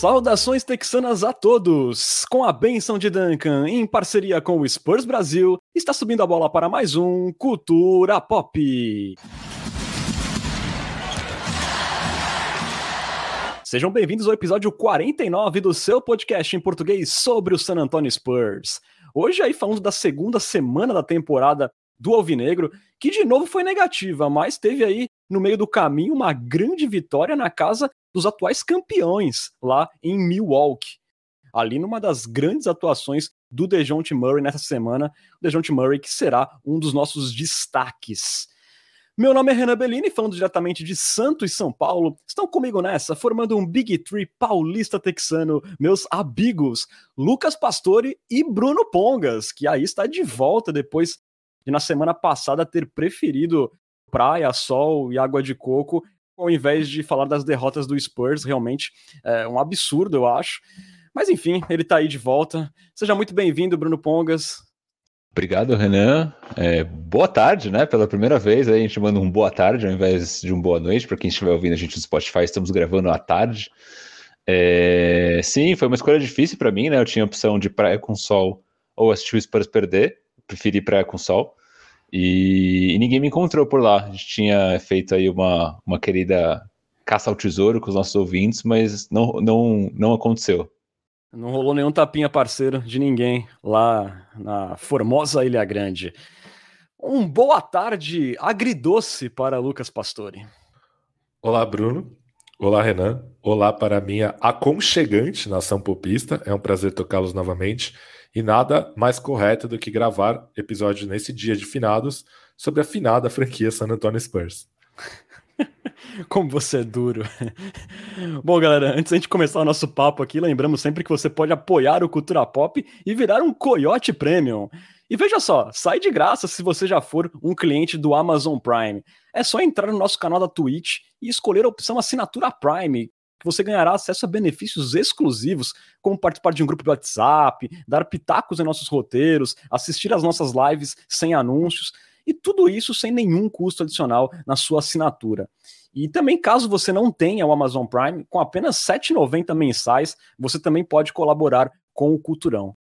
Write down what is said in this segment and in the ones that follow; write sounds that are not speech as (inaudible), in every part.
Saudações texanas a todos! Com a benção de Duncan, em parceria com o Spurs Brasil, está subindo a bola para mais um Cultura Pop. Sejam bem-vindos ao episódio 49 do seu podcast em português sobre o San Antonio Spurs. Hoje aí falando da segunda semana da temporada do Alvinegro, que de novo foi negativa, mas teve aí no meio do caminho uma grande vitória na casa dos atuais campeões lá em Milwaukee. Ali numa das grandes atuações do DeJounte Murray nessa semana, o DeJounte Murray que será um dos nossos destaques. Meu nome é Renan Bellini, falando diretamente de Santos, São Paulo. Estão comigo nessa, formando um Big Three paulista texano, meus amigos Lucas Pastore e Bruno Pongas, que aí está de volta depois de na semana passada ter preferido praia, sol e água de coco ao invés de falar das derrotas do Spurs, realmente é um absurdo, eu acho. Mas enfim, ele tá aí de volta. Seja muito bem-vindo, Bruno Pongas. Obrigado, Renan. É, boa tarde, né? Pela primeira vez a gente manda um boa tarde ao invés de um boa noite. Para quem estiver ouvindo a gente no Spotify, estamos gravando à tarde. É, sim, foi uma escolha difícil para mim, né? Eu tinha a opção de praia com sol ou assistir o Spurs perder. Preferi praia com sol. E, e, ninguém me encontrou por lá. A gente tinha feito aí uma, uma querida caça ao tesouro com os nossos ouvintes, mas não, não, não aconteceu. Não rolou nenhum tapinha parceiro de ninguém lá na formosa Ilha Grande. Um boa tarde agridoce para Lucas Pastore. Olá, Bruno. Olá, Renan. Olá para a minha aconchegante nação popista. É um prazer tocá-los novamente. E nada mais correto do que gravar episódio nesse dia de finados sobre a finada franquia San Antonio Spurs. (laughs) Como você é duro. (laughs) Bom, galera, antes da gente começar o nosso papo aqui, lembramos sempre que você pode apoiar o Cultura Pop e virar um Coyote Premium. E veja só, sai de graça se você já for um cliente do Amazon Prime. É só entrar no nosso canal da Twitch e escolher a opção Assinatura Prime, que você ganhará acesso a benefícios exclusivos, como participar de um grupo de WhatsApp, dar pitacos em nossos roteiros, assistir às nossas lives sem anúncios, e tudo isso sem nenhum custo adicional na sua assinatura. E também, caso você não tenha o Amazon Prime, com apenas R$ 7,90 mensais, você também pode colaborar com o Culturão.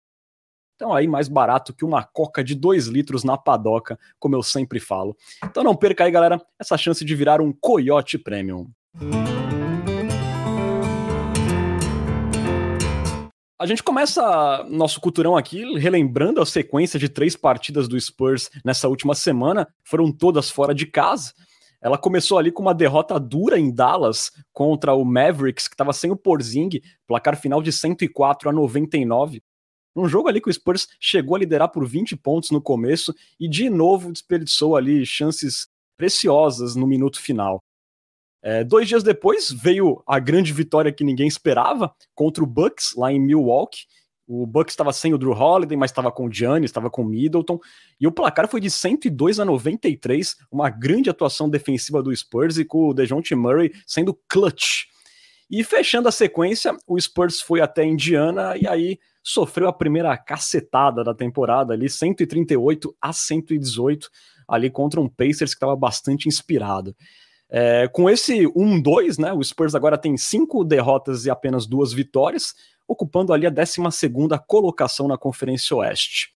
Então, aí, mais barato que uma coca de 2 litros na padoca, como eu sempre falo. Então, não perca aí, galera, essa chance de virar um Coyote Premium. A gente começa nosso culturão aqui relembrando a sequência de três partidas do Spurs nessa última semana, foram todas fora de casa. Ela começou ali com uma derrota dura em Dallas contra o Mavericks, que estava sem o Porzing, placar final de 104 a 99. Um jogo ali que o Spurs chegou a liderar por 20 pontos no começo e de novo desperdiçou ali chances preciosas no minuto final. É, dois dias depois veio a grande vitória que ninguém esperava contra o Bucks lá em Milwaukee. O Bucks estava sem o Drew Holiday, mas estava com o Giannis, estava com o Middleton, e o placar foi de 102 a 93, uma grande atuação defensiva do Spurs e com o DeJounte Murray sendo clutch. E fechando a sequência, o Spurs foi até Indiana e aí sofreu a primeira cacetada da temporada ali, 138 a 118, ali contra um Pacers que estava bastante inspirado. É, com esse 1-2, né, o Spurs agora tem cinco derrotas e apenas duas vitórias, ocupando ali a 12 colocação na Conferência Oeste.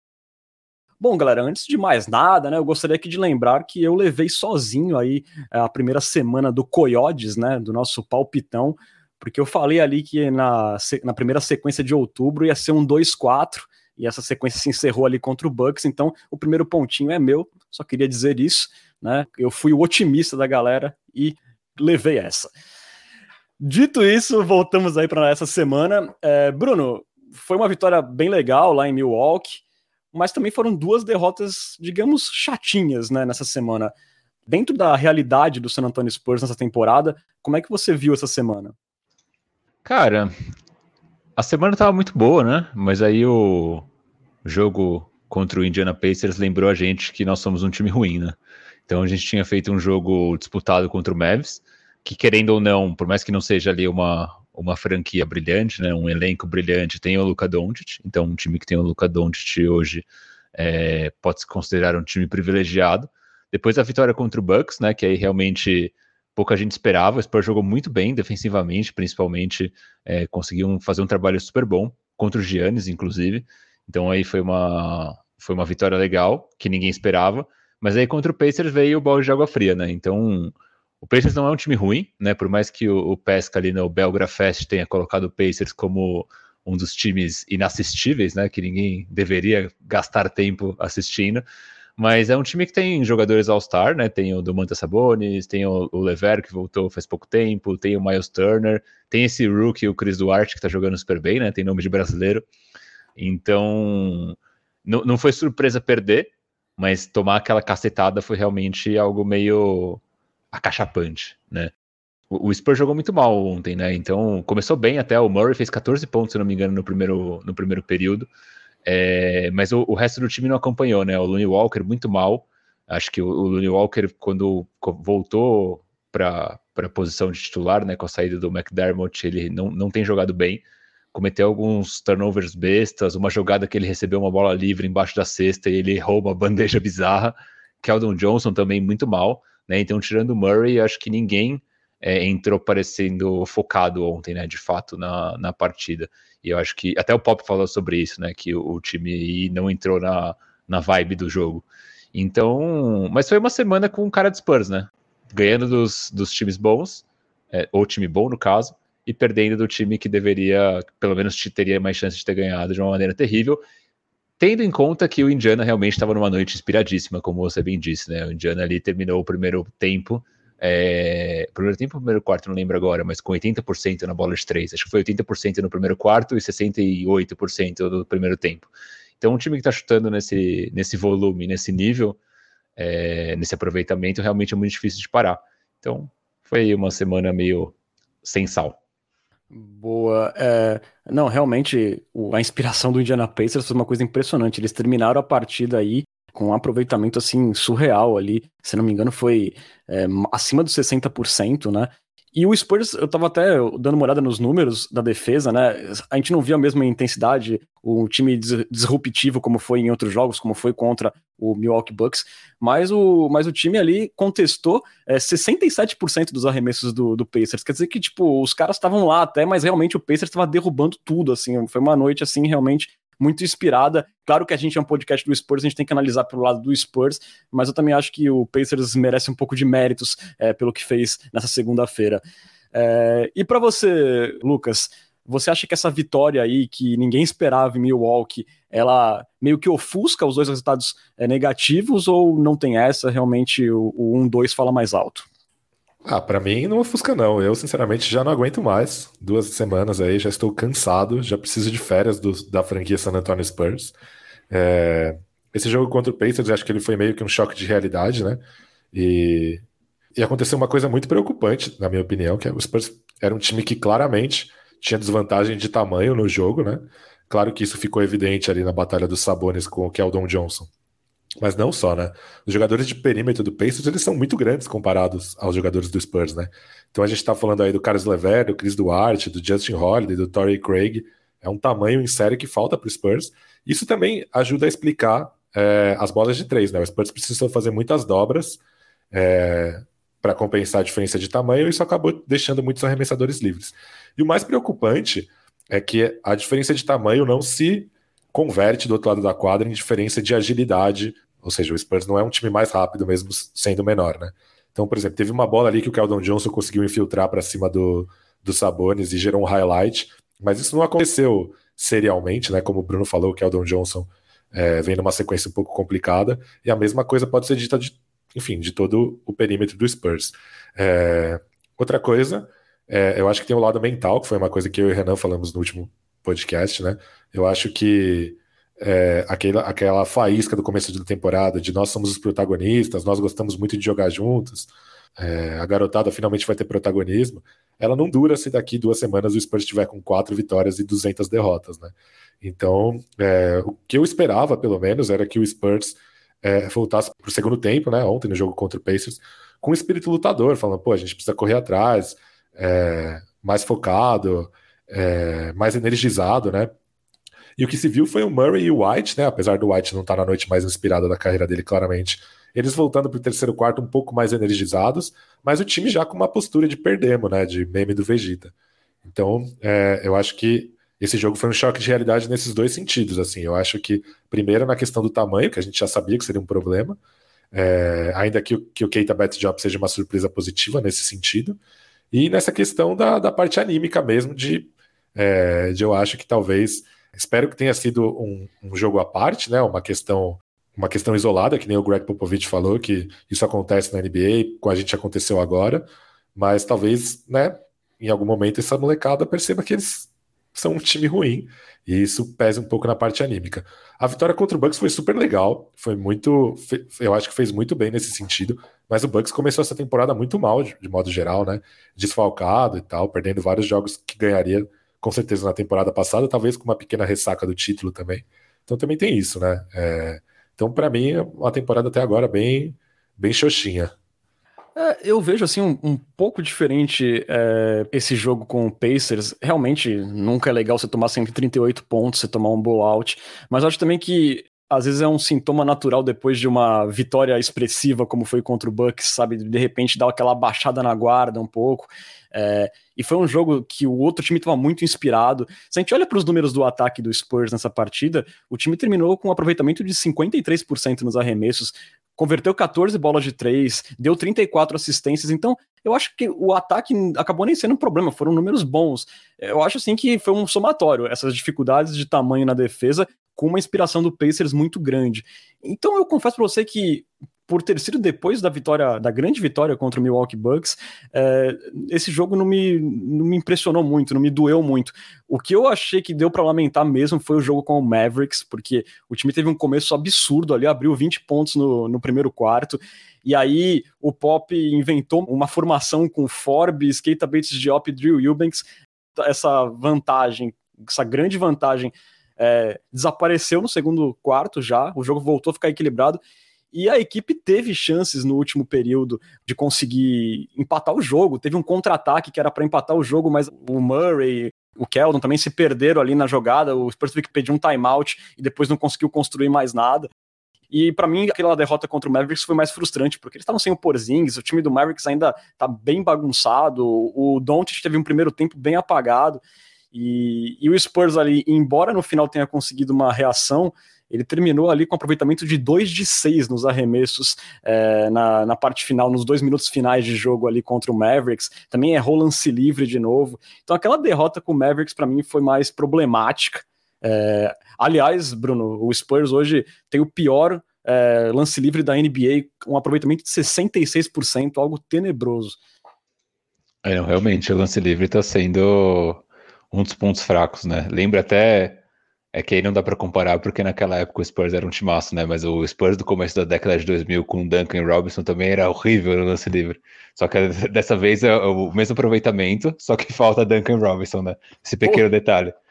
Bom, galera, antes de mais nada, né, eu gostaria aqui de lembrar que eu levei sozinho aí é, a primeira semana do Coyotes, né, do nosso palpitão, porque eu falei ali que na, na primeira sequência de outubro ia ser um 2-4, e essa sequência se encerrou ali contra o Bucks, então o primeiro pontinho é meu, só queria dizer isso né? Eu fui o otimista da galera e levei essa. Dito isso, voltamos aí para essa semana. É, Bruno, foi uma vitória bem legal lá em Milwaukee, mas também foram duas derrotas, digamos, chatinhas, né, nessa semana. Dentro da realidade do San Antonio Spurs nessa temporada, como é que você viu essa semana? Cara, a semana estava muito boa, né? Mas aí o jogo contra o Indiana Pacers lembrou a gente que nós somos um time ruim, né? Então a gente tinha feito um jogo disputado contra o Mavs, que querendo ou não, por mais que não seja ali uma, uma franquia brilhante, né, um elenco brilhante, tem o Luka Doncic, então um time que tem o Luka Doncic hoje é, pode se considerar um time privilegiado. Depois a vitória contra o Bucks, né, que aí realmente pouca gente esperava. O Spurs jogou muito bem defensivamente, principalmente é, conseguiu fazer um trabalho super bom contra o Giannis, inclusive. Então aí foi uma, foi uma vitória legal, que ninguém esperava. Mas aí contra o Pacers veio o balde de água fria, né? Então o Pacers não é um time ruim, né? Por mais que o, o Pesca ali no Belgra Fest tenha colocado o Pacers como um dos times inassistíveis, né? Que ninguém deveria gastar tempo assistindo. Mas é um time que tem jogadores All-Star, né? Tem o Domantas Sabonis, tem o, o Lever, que voltou faz pouco tempo, tem o Miles Turner, tem esse rookie, o Chris Duarte, que tá jogando super bem, né? Tem nome de brasileiro. Então, não, não foi surpresa perder, mas tomar aquela cacetada foi realmente algo meio acachapante, né? O, Spurs jogou muito mal ontem, né? Então, começou bem até, o Murray fez 14 pontos, se não me engano, no primeiro, no primeiro período. É, mas o, o, resto do time não acompanhou, né? O Looney Walker muito mal. Acho que o, o Looney Walker, quando voltou para a posição de titular, né, com a saída do McDermott, ele não, não tem jogado bem. Cometeu alguns turnovers bestas, uma jogada que ele recebeu uma bola livre embaixo da cesta e ele errou uma bandeja bizarra. Keldon Johnson também muito mal, né? Então, tirando o Murray, acho que ninguém é, entrou parecendo focado ontem, né? De fato, na, na partida. E eu acho que até o Pop falou sobre isso, né? Que o, o time não entrou na, na vibe do jogo. Então, mas foi uma semana com cara de Spurs, né? Ganhando dos, dos times bons, é, ou time bom no caso, e perdendo do time que deveria, pelo menos teria mais chance de ter ganhado de uma maneira terrível, tendo em conta que o Indiana realmente estava numa noite inspiradíssima, como você bem disse, né? O Indiana ali terminou o primeiro tempo é, primeiro tempo primeiro quarto, não lembro agora, mas com 80% na bola de três. Acho que foi 80% no primeiro quarto e 68% no primeiro tempo. Então, um time que está chutando nesse, nesse volume, nesse nível, é, nesse aproveitamento, realmente é muito difícil de parar. Então, foi uma semana meio sem sal. Boa. É, não, realmente, a inspiração do Indiana Pacers foi uma coisa impressionante. Eles terminaram a partida aí com um aproveitamento assim surreal ali, se não me engano foi é, acima dos 60%, né? E o Spurs, eu tava até dando uma olhada nos números da defesa, né? A gente não viu a mesma intensidade, o time disruptivo como foi em outros jogos, como foi contra o Milwaukee Bucks, mas o, mas o time ali contestou é, 67% dos arremessos do, do Pacers. Quer dizer que, tipo, os caras estavam lá até, mas realmente o Pacers estava derrubando tudo, assim. Foi uma noite, assim, realmente muito inspirada. Claro que a gente é um podcast do Spurs, a gente tem que analisar pelo lado do Spurs, mas eu também acho que o Pacers merece um pouco de méritos é, pelo que fez nessa segunda-feira. É, e para você, Lucas, você acha que essa vitória aí, que ninguém esperava em Milwaukee, ela meio que ofusca os dois resultados é, negativos ou não tem essa? Realmente o, o 1-2 fala mais alto? Ah, para mim não ofusca não. Eu sinceramente já não aguento mais. Duas semanas aí, já estou cansado, já preciso de férias do, da franquia San Antonio Spurs. É... Esse jogo contra o Pacers, acho que ele foi meio que um choque de realidade, né? E, e aconteceu uma coisa muito preocupante, na minha opinião, que é o Spurs era um time que claramente tinha desvantagem de tamanho no jogo, né? Claro que isso ficou evidente ali na batalha dos Sabones com o Keldon Johnson. Mas não só, né? Os jogadores de perímetro do Pacers, eles são muito grandes comparados aos jogadores do Spurs, né? Então a gente tá falando aí do Carlos Lever, do Chris Duarte, do Justin Holiday, do Torrey Craig. É um tamanho em série que falta para o Spurs. Isso também ajuda a explicar é, as bolas de três, né? O Spurs precisou fazer muitas dobras é, para compensar a diferença de tamanho e isso acabou deixando muitos arremessadores livres. E o mais preocupante é que a diferença de tamanho não se converte do outro lado da quadra em diferença de agilidade, ou seja, o Spurs não é um time mais rápido mesmo sendo menor, né? Então, por exemplo, teve uma bola ali que o Keldon Johnson conseguiu infiltrar para cima do, do Sabonis e gerou um highlight, mas isso não aconteceu serialmente, né? Como o Bruno falou, o Keldon Johnson é, vem numa sequência um pouco complicada, e a mesma coisa pode ser dita, de, enfim, de todo o perímetro do Spurs. É, outra coisa, é, eu acho que tem o lado mental, que foi uma coisa que eu e o Renan falamos no último podcast, né? Eu acho que é, aquela, aquela faísca do começo da temporada de nós somos os protagonistas, nós gostamos muito de jogar juntos, é, a garotada finalmente vai ter protagonismo, ela não dura se daqui duas semanas o Spurs estiver com quatro vitórias e 200 derrotas, né? Então, é, o que eu esperava, pelo menos, era que o Spurs é, voltasse para o segundo tempo, né? Ontem no jogo contra o Pacers, com espírito lutador, falando, pô, a gente precisa correr atrás, é, mais focado, é, mais energizado, né? E o que se viu foi o Murray e o White, né? Apesar do White não estar tá na noite mais inspirada da carreira dele, claramente. eles voltando para o terceiro quarto um pouco mais energizados, mas o time já com uma postura de perdemos, né? De meme do Vegeta. Então, é, eu acho que esse jogo foi um choque de realidade nesses dois sentidos. Assim, eu acho que, primeiro, na questão do tamanho, que a gente já sabia que seria um problema, é, ainda que, que o Keita Bet Job seja uma surpresa positiva nesse sentido, e nessa questão da, da parte anímica mesmo, de, é, de eu acho que talvez. Espero que tenha sido um, um jogo à parte, né? Uma questão uma questão isolada, que nem o Greg Popovich falou, que isso acontece na NBA, com a gente aconteceu agora, mas talvez, né, em algum momento essa molecada perceba que eles são um time ruim, e isso pesa um pouco na parte anímica. A vitória contra o Bucks foi super legal, foi muito, eu acho que fez muito bem nesse sentido, mas o Bucks começou essa temporada muito mal, de, modo geral, né, desfalcado e tal, perdendo vários jogos que ganharia com certeza na temporada passada, talvez com uma pequena ressaca do título também. Então também tem isso, né? É, então, para mim, é uma temporada até agora bem, bem xoxinha. É, eu vejo assim um, um pouco diferente é, esse jogo com o Pacers. Realmente nunca é legal você tomar sempre 38 pontos, você tomar um blowout. Mas acho também que às vezes é um sintoma natural depois de uma vitória expressiva, como foi contra o Bucks, sabe? De repente dar aquela baixada na guarda um pouco. É, e foi um jogo que o outro time estava muito inspirado. Se a gente olha para os números do ataque do Spurs nessa partida, o time terminou com um aproveitamento de 53% nos arremessos, converteu 14 bolas de 3, deu 34 assistências. Então, eu acho que o ataque acabou nem sendo um problema, foram números bons. Eu acho assim que foi um somatório, essas dificuldades de tamanho na defesa com uma inspiração do Pacers muito grande. Então eu confesso para você que por ter sido depois da vitória, da grande vitória contra o Milwaukee Bucks, é, esse jogo não me, não me impressionou muito, não me doeu muito. O que eu achei que deu para lamentar mesmo foi o jogo com o Mavericks, porque o time teve um começo absurdo ali, abriu 20 pontos no, no primeiro quarto, e aí o Pop inventou uma formação com Forbes, Keita Bates Diop e Drew Eubanks, essa vantagem, essa grande vantagem é, desapareceu no segundo quarto já, o jogo voltou a ficar equilibrado, e a equipe teve chances no último período de conseguir empatar o jogo. Teve um contra-ataque que era para empatar o jogo, mas o Murray, o Keldon também se perderam ali na jogada. O Spurs teve que pedir um timeout e depois não conseguiu construir mais nada. E para mim, aquela derrota contra o Mavericks foi mais frustrante, porque eles estavam sem o Porzingis, o time do Mavericks ainda tá bem bagunçado, o Doncic teve um primeiro tempo bem apagado, e, e o Spurs ali, embora no final tenha conseguido uma reação, ele terminou ali com aproveitamento de 2 de 6 nos arremessos é, na, na parte final, nos dois minutos finais de jogo ali contra o Mavericks. Também errou lance livre de novo. Então aquela derrota com o Mavericks para mim foi mais problemática. É, aliás, Bruno, o Spurs hoje tem o pior é, lance livre da NBA, um aproveitamento de 66%, algo tenebroso. É, não, realmente, o lance livre está sendo um dos pontos fracos, né? Lembra até é que aí não dá para comparar, porque naquela época o Spurs era um timaço, né? Mas o Spurs do começo da década de 2000 com Duncan Robinson também era horrível no lance livre. Só que (laughs) dessa vez é o mesmo aproveitamento, só que falta Duncan Robinson, né? Esse pequeno oh. detalhe. (laughs)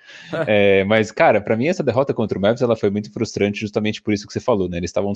É, mas, cara, para mim essa derrota contra o Mavs ela foi muito frustrante justamente por isso que você falou, né? Eles estavam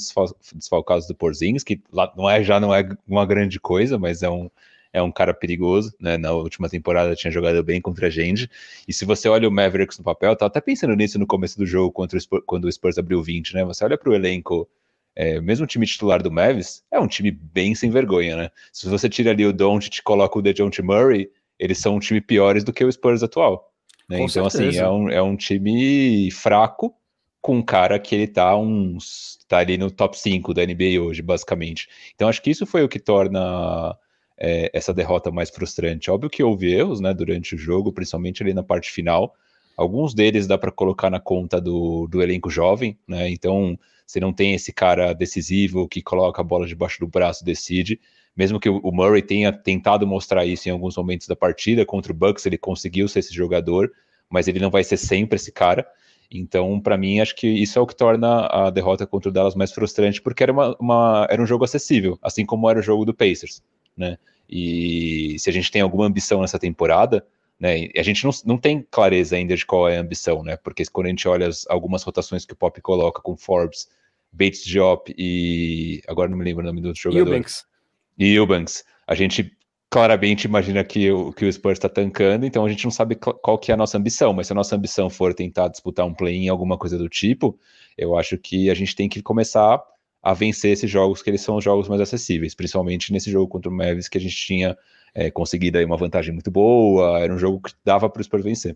desfalcados do Porzingis, que lá não é, já não é uma grande coisa, mas é um, é um cara perigoso, né? Na última temporada tinha jogado bem contra a gente. E se você olha o Mavericks no papel, tava até pensando nisso no começo do jogo, contra o Spurs, quando o Spurs abriu 20, né? Você olha para o elenco, é, mesmo o time titular do Mavis, é um time bem sem vergonha, né? Se você tira ali o Doncic e coloca o DeJounte Murray, eles são um time piores do que o Spurs atual. Né? Então, assim, certeza. assim, é um, é um time fraco, com um cara que ele tá uns tá ali no top 5 da NBA hoje, basicamente. Então acho que isso foi o que torna é, essa derrota mais frustrante. Óbvio que houve erros né, durante o jogo, principalmente ali na parte final. Alguns deles dá para colocar na conta do, do elenco jovem, né? Então você não tem esse cara decisivo que coloca a bola debaixo do braço, decide. Mesmo que o Murray tenha tentado mostrar isso em alguns momentos da partida contra o Bucks, ele conseguiu ser esse jogador, mas ele não vai ser sempre esse cara. Então, para mim, acho que isso é o que torna a derrota contra o Dallas mais frustrante, porque era, uma, uma, era um jogo acessível, assim como era o jogo do Pacers né? E se a gente tem alguma ambição nessa temporada, né? A gente não, não tem clareza ainda de qual é a ambição, né? Porque quando a gente olha as, algumas rotações que o Pop coloca com Forbes, Bates Diop e agora não me lembro o nome do outro jogador. Eubanks. E Eubanks. A gente claramente imagina que o, que o Spurs está tancando, então a gente não sabe qual que é a nossa ambição, mas se a nossa ambição for tentar disputar um play-in, alguma coisa do tipo, eu acho que a gente tem que começar a vencer esses jogos que eles são os jogos mais acessíveis, principalmente nesse jogo contra o Mavis que a gente tinha é, conseguido aí uma vantagem muito boa, era um jogo que dava para o Spurs vencer.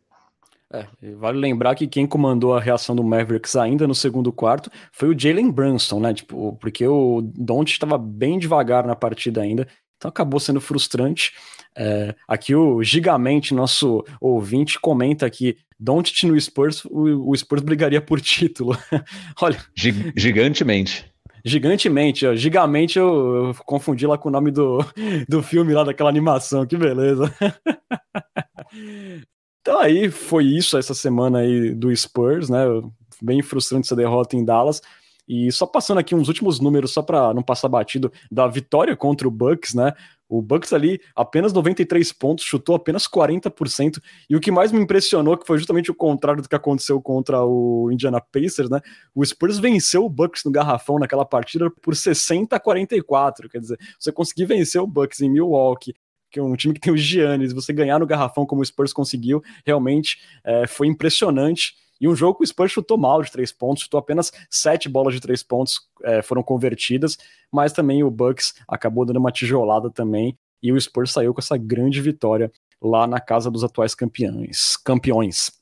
É, vale lembrar que quem comandou a reação do Mavericks ainda no segundo quarto foi o Jalen Brunson, né? Tipo, porque o Don't estava bem devagar na partida ainda, então acabou sendo frustrante. É, aqui o Gigamente, nosso ouvinte, comenta que Don't no Spurs, o, o Spurs brigaria por título. (laughs) Olha. Gigantemente. Gigantemente, ó. Gigamente eu, eu, confundi lá com o nome do, (laughs) do filme lá, daquela animação, que beleza. (laughs) então aí foi isso essa semana aí do Spurs, né? Bem frustrante essa derrota em Dallas. E só passando aqui uns últimos números, só para não passar batido, da vitória contra o Bucks, né? O Bucks ali, apenas 93 pontos, chutou apenas 40%. E o que mais me impressionou, que foi justamente o contrário do que aconteceu contra o Indiana Pacers, né? O Spurs venceu o Bucks no garrafão naquela partida por 60 a 44. Quer dizer, você conseguir vencer o Bucks em Milwaukee, que é um time que tem o Giannis, você ganhar no garrafão como o Spurs conseguiu, realmente é, foi impressionante. E um jogo que o Spurs chutou mal de três pontos, chutou apenas sete bolas de três pontos é, foram convertidas, mas também o Bucks acabou dando uma tijolada também, e o Spurs saiu com essa grande vitória lá na casa dos atuais campeões. campeões.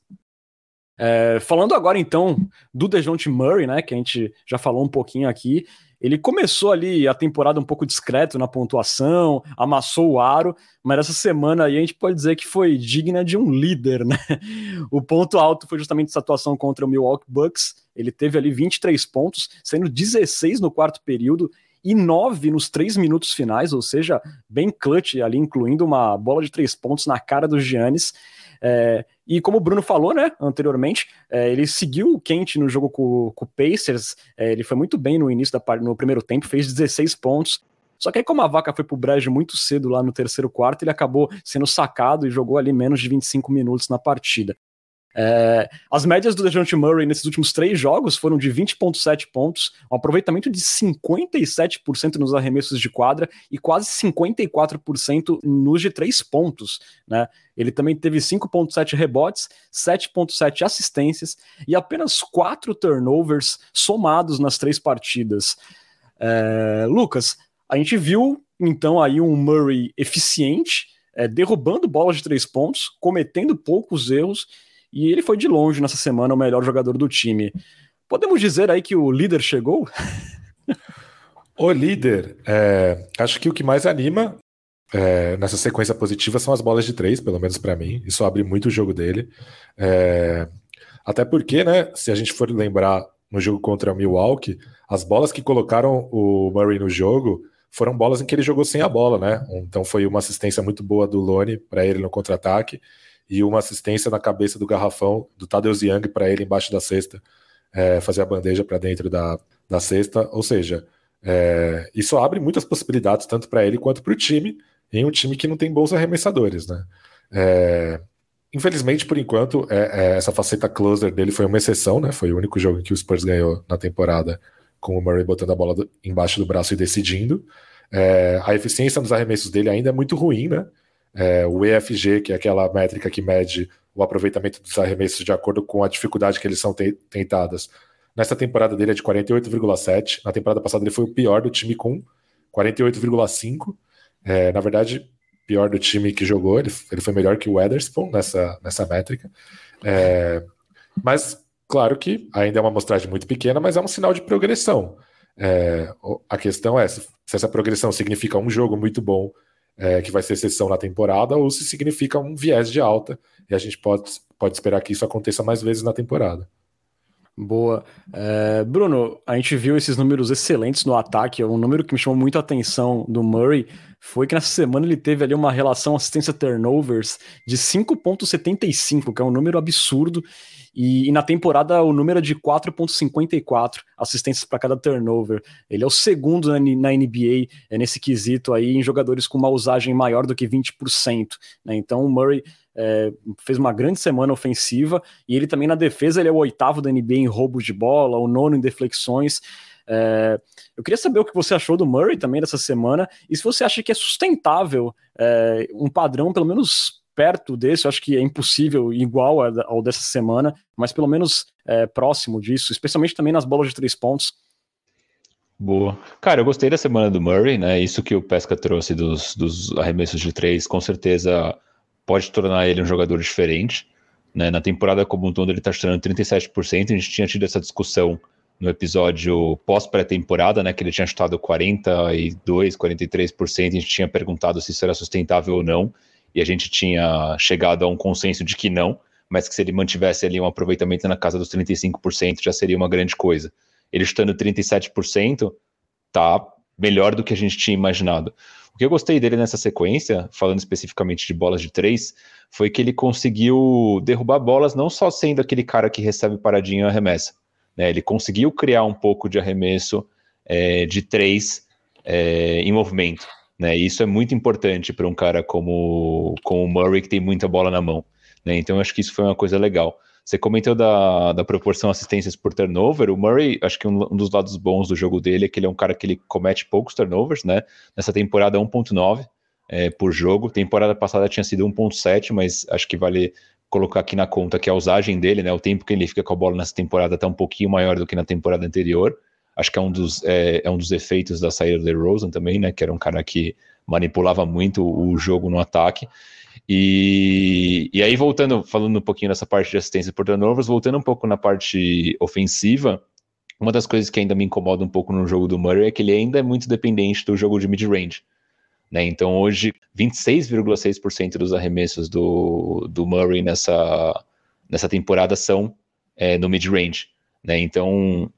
É, falando agora então do Dejounte Murray, né, que a gente já falou um pouquinho aqui, ele começou ali a temporada um pouco discreto na pontuação, amassou o aro, mas essa semana aí a gente pode dizer que foi digna de um líder, né? (laughs) O ponto alto foi justamente essa atuação contra o Milwaukee Bucks. Ele teve ali 23 pontos, sendo 16 no quarto período e 9 nos três minutos finais, ou seja, bem clutch ali, incluindo uma bola de três pontos na cara do Giannis. É, e como o Bruno falou, né, anteriormente, é, ele seguiu o quente no jogo com, com o Pacers, é, ele foi muito bem no início da no primeiro tempo, fez 16 pontos. Só que aí, como a vaca foi pro brejo muito cedo lá no terceiro quarto, ele acabou sendo sacado e jogou ali menos de 25 minutos na partida. É, as médias do DeJounte Murray nesses últimos três jogos foram de 20,7 pontos, um aproveitamento de 57% nos arremessos de quadra e quase 54% nos de três pontos. Né? Ele também teve 5,7 rebotes, 7,7 assistências e apenas 4 turnovers somados nas três partidas. É, Lucas, a gente viu então aí um Murray eficiente, é, derrubando bolas de três pontos, cometendo poucos erros e ele foi de longe nessa semana o melhor jogador do time. Podemos dizer aí que o líder chegou? (laughs) O líder, é, acho que o que mais anima é, nessa sequência positiva são as bolas de três, pelo menos para mim. Isso abre muito o jogo dele. É, até porque, né, se a gente for lembrar no jogo contra o Milwaukee, as bolas que colocaram o Murray no jogo foram bolas em que ele jogou sem a bola, né? Então foi uma assistência muito boa do Lone para ele no contra-ataque e uma assistência na cabeça do garrafão do Tadeusz Young para ele embaixo da cesta, é, fazer a bandeja para dentro da, da cesta. Ou seja, é, isso abre muitas possibilidades tanto para ele quanto para o time, em um time que não tem bons arremessadores, né? É, infelizmente, por enquanto, é, é, essa faceta closer dele foi uma exceção, né? Foi o único jogo em que o Spurs ganhou na temporada com o Murray botando a bola do, embaixo do braço e decidindo. É, a eficiência nos arremessos dele ainda é muito ruim, né? É, o EFG, que é aquela métrica que mede o aproveitamento dos arremessos de acordo com a dificuldade que eles são te tentadas. Nessa temporada dele é de 48,7. Na temporada passada ele foi o pior do time com 48,5. É, na verdade, pior do time que jogou. Ele, ele foi melhor que o Weatherspoon nessa, nessa métrica. É, mas, claro que ainda é uma amostragem muito pequena, mas é um sinal de progressão. É, a questão é se, se essa progressão significa um jogo muito bom é, que vai ser exceção na temporada, ou se significa um viés de alta, e a gente pode, pode esperar que isso aconteça mais vezes na temporada. Boa. É, Bruno, a gente viu esses números excelentes no ataque. Um número que me chamou muito a atenção do Murray foi que nessa semana ele teve ali uma relação assistência turnovers de 5,75, que é um número absurdo. E, e, na temporada o número é de 4,54 assistências para cada turnover. Ele é o segundo na, na NBA é, nesse quesito aí em jogadores com uma usagem maior do que 20%. Né? Então o Murray é, fez uma grande semana ofensiva e ele também na defesa ele é o oitavo da NBA em roubos de bola, o nono em deflexões. É, eu queria saber o que você achou do Murray também dessa semana e se você acha que é sustentável é, um padrão pelo menos perto desse, eu acho que é impossível igual ao dessa semana, mas pelo menos é, próximo disso, especialmente também nas bolas de três pontos. Boa. Cara, eu gostei da semana do Murray, né? Isso que o Pesca trouxe dos, dos arremessos de três, com certeza pode tornar ele um jogador diferente. Né? Na temporada como um todo, ele está chutando 37%. A gente tinha tido essa discussão no episódio pós-pré-temporada, né? Que ele tinha chutado 42, 43%. A gente tinha perguntado se isso era sustentável ou não. E a gente tinha chegado a um consenso de que não, mas que se ele mantivesse ali um aproveitamento na casa dos 35%, já seria uma grande coisa ele chutando 37%, tá melhor do que a gente tinha imaginado. O que eu gostei dele nessa sequência, falando especificamente de bolas de três, foi que ele conseguiu derrubar bolas não só sendo aquele cara que recebe paradinho e arremessa. Né? Ele conseguiu criar um pouco de arremesso é, de três é, em movimento. Né? E isso é muito importante para um cara como, como o Murray, que tem muita bola na mão. Né? Então, eu acho que isso foi uma coisa legal. Você comentou da, da proporção assistências por turnover. O Murray, acho que um, um, dos lados bons do jogo dele é que ele é um cara que ele comete poucos turnovers, né? Nessa temporada 1.9 é, por jogo. Temporada passada tinha sido 1.7, mas acho que vale colocar aqui na conta que a usagem dele, né? O tempo que ele fica com a bola nessa temporada está um pouquinho maior do que na temporada anterior. Acho que é um dos, é, é um dos efeitos da saída de Rosen também, né? Que era um cara que manipulava muito o jogo no ataque. E, e aí, voltando, falando um pouquinho dessa parte de assistência por turnovers, voltando um pouco na parte ofensiva, uma das coisas que ainda me incomoda um pouco no jogo do Murray é que ele ainda é muito dependente do jogo de mid-range. Né? Então, hoje, 26,6% dos arremessos do, do Murray nessa, nessa temporada são é, no mid-range. Né? Então,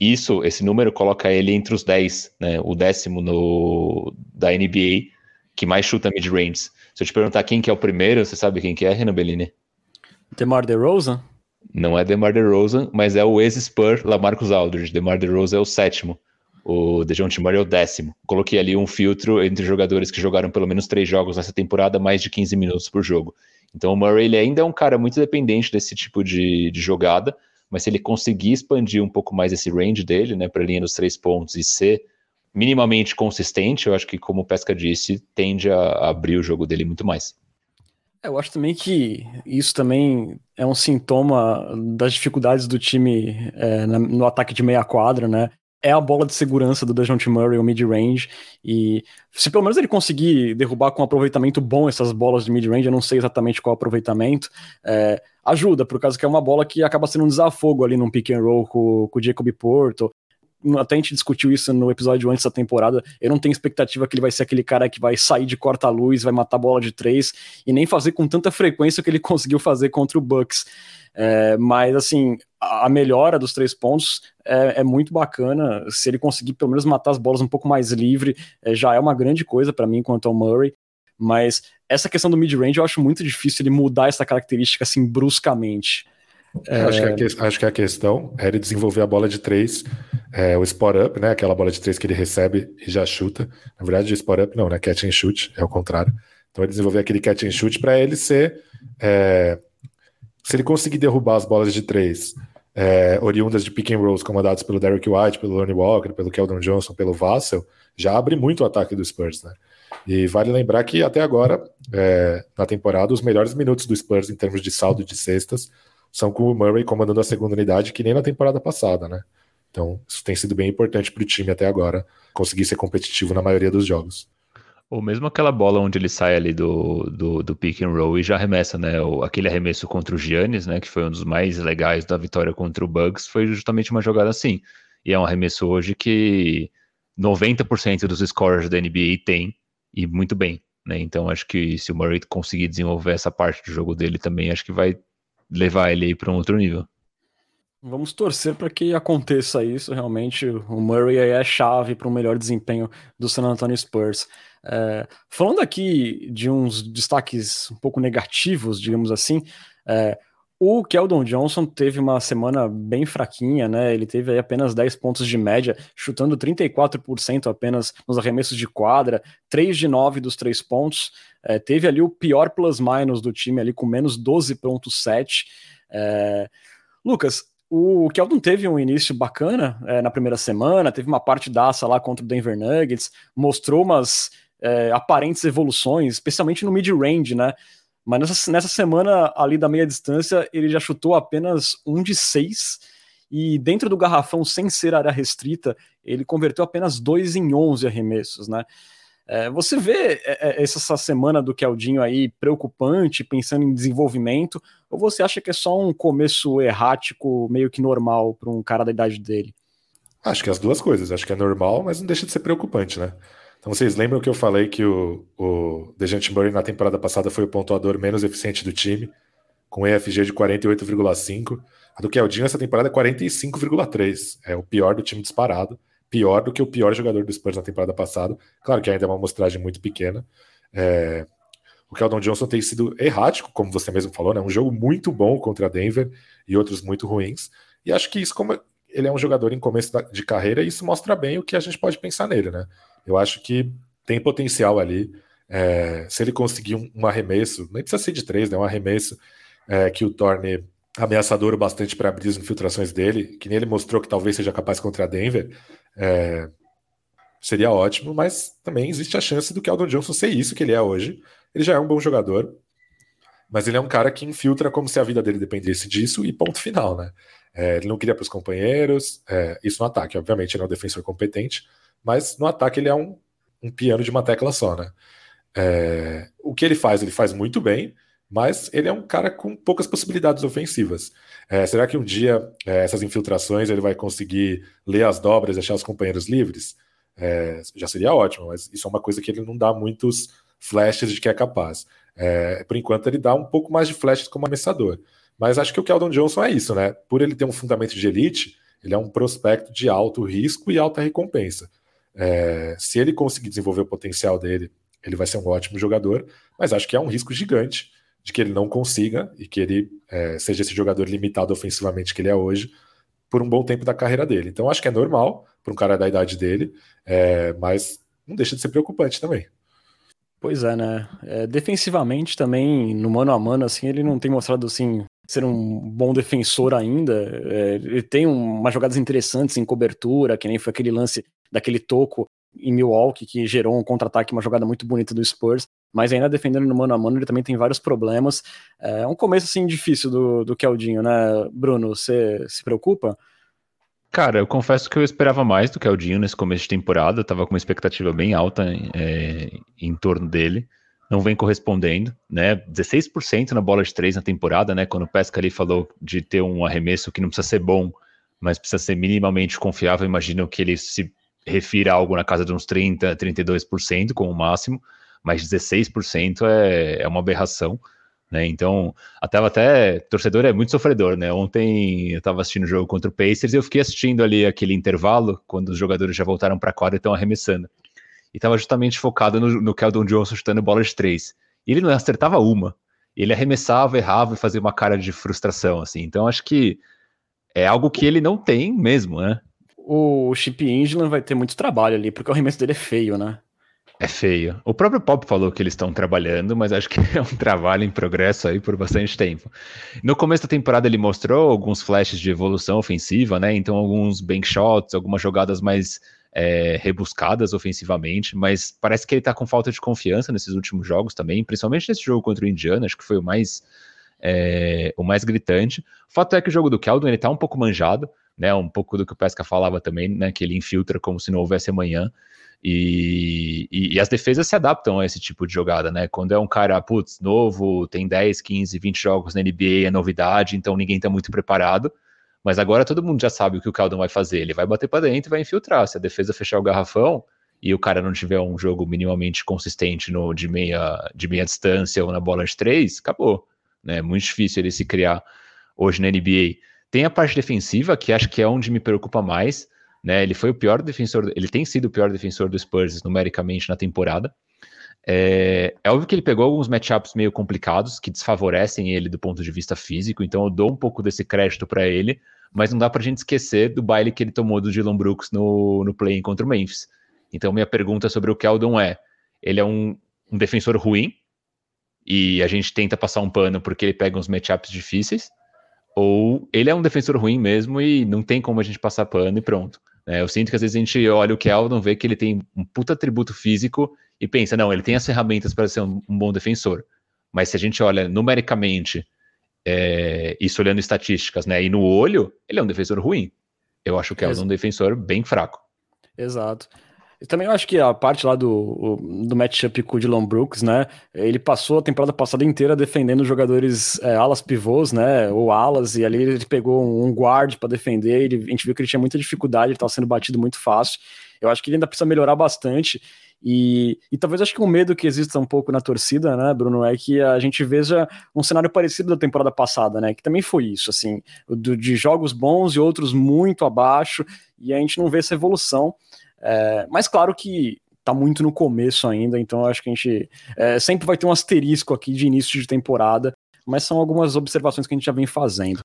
isso, esse número coloca ele entre os 10, né? o décimo no, da NBA que mais chuta mid-range. Se eu te perguntar quem que é o primeiro, você sabe quem que é, Renan Bellini? DeMar DeRozan? Não é DeMar DeRozan, mas é o ex-Spur Lamarcus Aldridge. DeMar DeRozan é o sétimo. O DeJounte Murray é o décimo. Coloquei ali um filtro entre jogadores que jogaram pelo menos três jogos nessa temporada, mais de 15 minutos por jogo. Então o Murray ele ainda é um cara muito dependente desse tipo de, de jogada, mas se ele conseguir expandir um pouco mais esse range dele, né, para a linha dos três pontos e ser minimamente consistente, eu acho que, como o Pesca disse, tende a abrir o jogo dele muito mais. É, eu acho também que isso também é um sintoma das dificuldades do time é, no ataque de meia quadra, né? É a bola de segurança do DeJounte Murray, o mid-range, e se pelo menos ele conseguir derrubar com um aproveitamento bom essas bolas de mid-range, eu não sei exatamente qual aproveitamento, é, ajuda, por causa que é uma bola que acaba sendo um desafogo ali num pick and roll com, com o Jacob Porto, até a gente discutiu isso no episódio antes da temporada. Eu não tenho expectativa que ele vai ser aquele cara que vai sair de corta-luz, vai matar bola de três e nem fazer com tanta frequência que ele (laughs) conseguiu fazer contra o Bucks. É, mas assim, a melhora dos três pontos é, é, muito bacana. Se ele conseguir pelo menos matar as bolas um pouco mais livre, é, já é uma grande coisa para mim quanto ao Murray. Mas essa questão do mid-range eu acho muito difícil ele mudar essa característica assim bruscamente. É... Acho, que a, acho que a questão é ele desenvolver a bola de três, é, o spot up, né? Aquela bola de três que ele recebe e já chuta. Na verdade, o spot up não, né? Catch and shoot, é o contrário. Então ele desenvolver aquele catch and shoot para ele ser. É, se ele conseguir derrubar as bolas de três é, oriundas de pick and rolls comandadas pelo Derek White, pelo Lonnie Walker, pelo Keldon Johnson, pelo Vassell, já abre muito o ataque do Spurs, né? E vale lembrar que até agora, é, na temporada, os melhores minutos do Spurs em termos de saldo de cestas são com o Murray comandando a segunda unidade, que nem na temporada passada, né? Então, isso tem sido bem importante para o time até agora, conseguir ser competitivo na maioria dos jogos. Ou mesmo aquela bola onde ele sai ali do, do, do pick and roll e já arremessa, né? O, aquele arremesso contra o Giannis, né? Que foi um dos mais legais da vitória contra o Bucks, foi justamente uma jogada assim. E é um arremesso hoje que 90% dos scorers da NBA tem, e muito bem. Né? Então acho que se o Murray conseguir desenvolver essa parte do jogo dele também, acho que vai levar ele para um outro nível. Vamos torcer para que aconteça isso realmente. O Murray é chave para um melhor desempenho do San Antonio Spurs. É, falando aqui de uns destaques um pouco negativos, digamos assim, é, o Keldon Johnson teve uma semana bem fraquinha, né? Ele teve apenas 10 pontos de média, chutando 34% apenas nos arremessos de quadra, 3 de 9 dos 3 pontos. É, teve ali o pior plus-minus do time, ali com menos 12,7. É... Lucas, o Keldon teve um início bacana é, na primeira semana, teve uma parte daça lá contra o Denver Nuggets, mostrou umas é, aparentes evoluções, especialmente no mid-range, né? Mas nessa, nessa semana ali da meia distância, ele já chutou apenas um de seis. e dentro do garrafão, sem ser área restrita, ele converteu apenas 2 em 11 arremessos, né? É, você vê é, é, essa semana do Keldinho aí preocupante, pensando em desenvolvimento, ou você acha que é só um começo errático, meio que normal para um cara da idade dele? Acho que as duas coisas. Acho que é normal, mas não deixa de ser preocupante, né? Então vocês lembram que eu falei que o, o Dejante Murray na temporada passada foi o pontuador menos eficiente do time, com EFG de 48,5. A do Keldinho essa temporada é 45,3. É o pior do time disparado pior do que o pior jogador do Spurs na temporada passada. Claro que ainda é uma amostragem muito pequena. É... O Keldon Johnson tem sido errático, como você mesmo falou, né? Um jogo muito bom contra Denver e outros muito ruins. E acho que isso, como ele é um jogador em começo de carreira, isso mostra bem o que a gente pode pensar nele, né? Eu acho que tem potencial ali. É... se ele conseguir um, um, arremesso, nem precisa ser de três, né? Um arremesso é, que o torne ameaçador bastante para abrir as infiltrações dele, que nem ele mostrou que talvez seja capaz contra Denver, é, seria ótimo, mas também existe a chance do Keldon Johnson ser isso que ele é hoje. Ele já é um bom jogador, mas ele é um cara que infiltra como se a vida dele dependesse disso e ponto final, né? É, ele não queria para os companheiros, é, isso no ataque, obviamente ele é um defensor competente, mas no ataque ele é um, um piano de uma tecla só, né? É, o que ele faz, ele faz muito bem, mas ele é um cara com poucas possibilidades ofensivas. É, será que um dia é, essas infiltrações ele vai conseguir ler as dobras, deixar os companheiros livres? É, já seria ótimo, mas isso é uma coisa que ele não dá muitos flashes de que é capaz. É, por enquanto, ele dá um pouco mais de flashes como arremessador. Mas acho que o Keldon Johnson é isso, né? Por ele ter um fundamento de elite, ele é um prospecto de alto risco e alta recompensa. É, se ele conseguir desenvolver o potencial dele, ele vai ser um ótimo jogador, mas acho que é um risco gigante de que ele não consiga e que ele é, seja esse jogador limitado ofensivamente que ele é hoje por um bom tempo da carreira dele. Então acho que é normal para um cara da idade dele, é, mas não deixa de ser preocupante também. Pois é, né? É, defensivamente também, no mano a mano, assim, ele não tem mostrado assim ser um bom defensor ainda. É, ele tem umas jogadas interessantes em cobertura, que nem foi aquele lance daquele toco em Milwaukee que gerou um contra-ataque, uma jogada muito bonita do Spurs mas ainda defendendo no mano a mano ele também tem vários problemas. É um começo assim difícil do, do Keldinho, né, Bruno? Você se preocupa? Cara, eu confesso que eu esperava mais do Keldinho nesse começo de temporada, eu tava com uma expectativa bem alta é, em torno dele. Não vem correspondendo, né? 16% na bola de três na temporada, né? Quando o Pesca ali falou de ter um arremesso que não precisa ser bom, mas precisa ser minimamente confiável, imagino que ele se refira algo na casa de uns 30, 32% como máximo mas 16% é, é uma aberração. Né? Então, até, até torcedor é muito sofredor, né? Ontem eu estava assistindo o jogo contra o Pacers e eu fiquei assistindo ali aquele intervalo, quando os jogadores já voltaram para a quadra e estão arremessando. E estava justamente focado no, no Keldon Johnson chutando bola de três. E ele não acertava uma. Ele arremessava, errava e fazia uma cara de frustração, assim. Então, acho que é algo que ele não tem mesmo, né? O Chip England vai ter muito trabalho ali, porque o arremesso dele é feio, né? É feio. O próprio Pop falou que eles estão trabalhando, mas acho que (laughs) é um trabalho em progresso aí por bastante tempo. No começo da temporada ele mostrou alguns flashes de evolução ofensiva, né? Então alguns bank shots, algumas jogadas mais é, rebuscadas ofensivamente, mas parece que ele tá com falta de confiança nesses últimos jogos também, principalmente nesse jogo contra o Indiana, acho que foi o mais é, o mais gritante. O fato é que o jogo do Keldon ele tá um pouco manjado, né? Um pouco do que o Pesca falava também, né? Que ele infiltra como se não houvesse amanhã. E, e, e, as defesas se adaptam a esse tipo de jogada, né? Quando é um cara, putz, novo, tem 10, 15, 20 jogos na NBA, é novidade, então ninguém tá muito preparado. Mas agora todo mundo já sabe o que o Caldon vai fazer. Ele vai bater para dentro e vai infiltrar. Se a defesa fechar o garrafão e o cara não tiver um jogo minimamente consistente no, de, meia, de meia distância ou na bola de três, acabou. Né? É muito difícil ele se criar hoje na NBA. Tem a parte defensiva, que acho que é onde me preocupa mais né? Ele foi o pior defensor, ele tem sido o pior defensor do Spurs numericamente na temporada. É, é óbvio que ele pegou alguns matchups meio complicados que desfavorecem ele do ponto de vista físico, então eu dou um pouco desse crédito para ele, mas não dá para a gente esquecer do baile que ele tomou do Dylan Brooks no, no play contra o Memphis. Então minha pergunta sobre o Keldon é: ele é um, um defensor ruim e a gente tenta passar um pano porque ele pega uns matchups difíceis, ou ele é um defensor ruim mesmo e não tem como a gente passar pano e pronto. É, eu sinto que às vezes a gente olha o Keldon, vê que ele tem um puta atributo físico e pensa, não, ele tem as ferramentas para ser um, um, bom defensor. Mas se a gente olha numericamente é, isso olhando estatísticas, né? E no olho, ele é um defensor ruim. Eu acho que é um defensor bem fraco. Exato. E também eu acho que a parte lá do, do matchup com o Dylan Brooks, né? Ele passou a temporada passada inteira defendendo jogadores é, alas pivôs, né? Ou alas, e ali ele pegou um guard para defender. Ele, a gente viu que ele tinha muita dificuldade, ele estava sendo batido muito fácil. Eu acho que ele ainda precisa melhorar bastante. E, e talvez acho que um medo que exista um pouco na torcida, né, Bruno, é que a gente veja um cenário parecido da temporada passada, né? Que também foi isso, assim, do, de jogos bons e outros muito abaixo, e a gente não vê essa evolução. É, mas claro que tá muito no começo ainda, então acho que a gente é, sempre vai ter um asterisco aqui de início de temporada, mas são algumas observações que a gente já vem fazendo.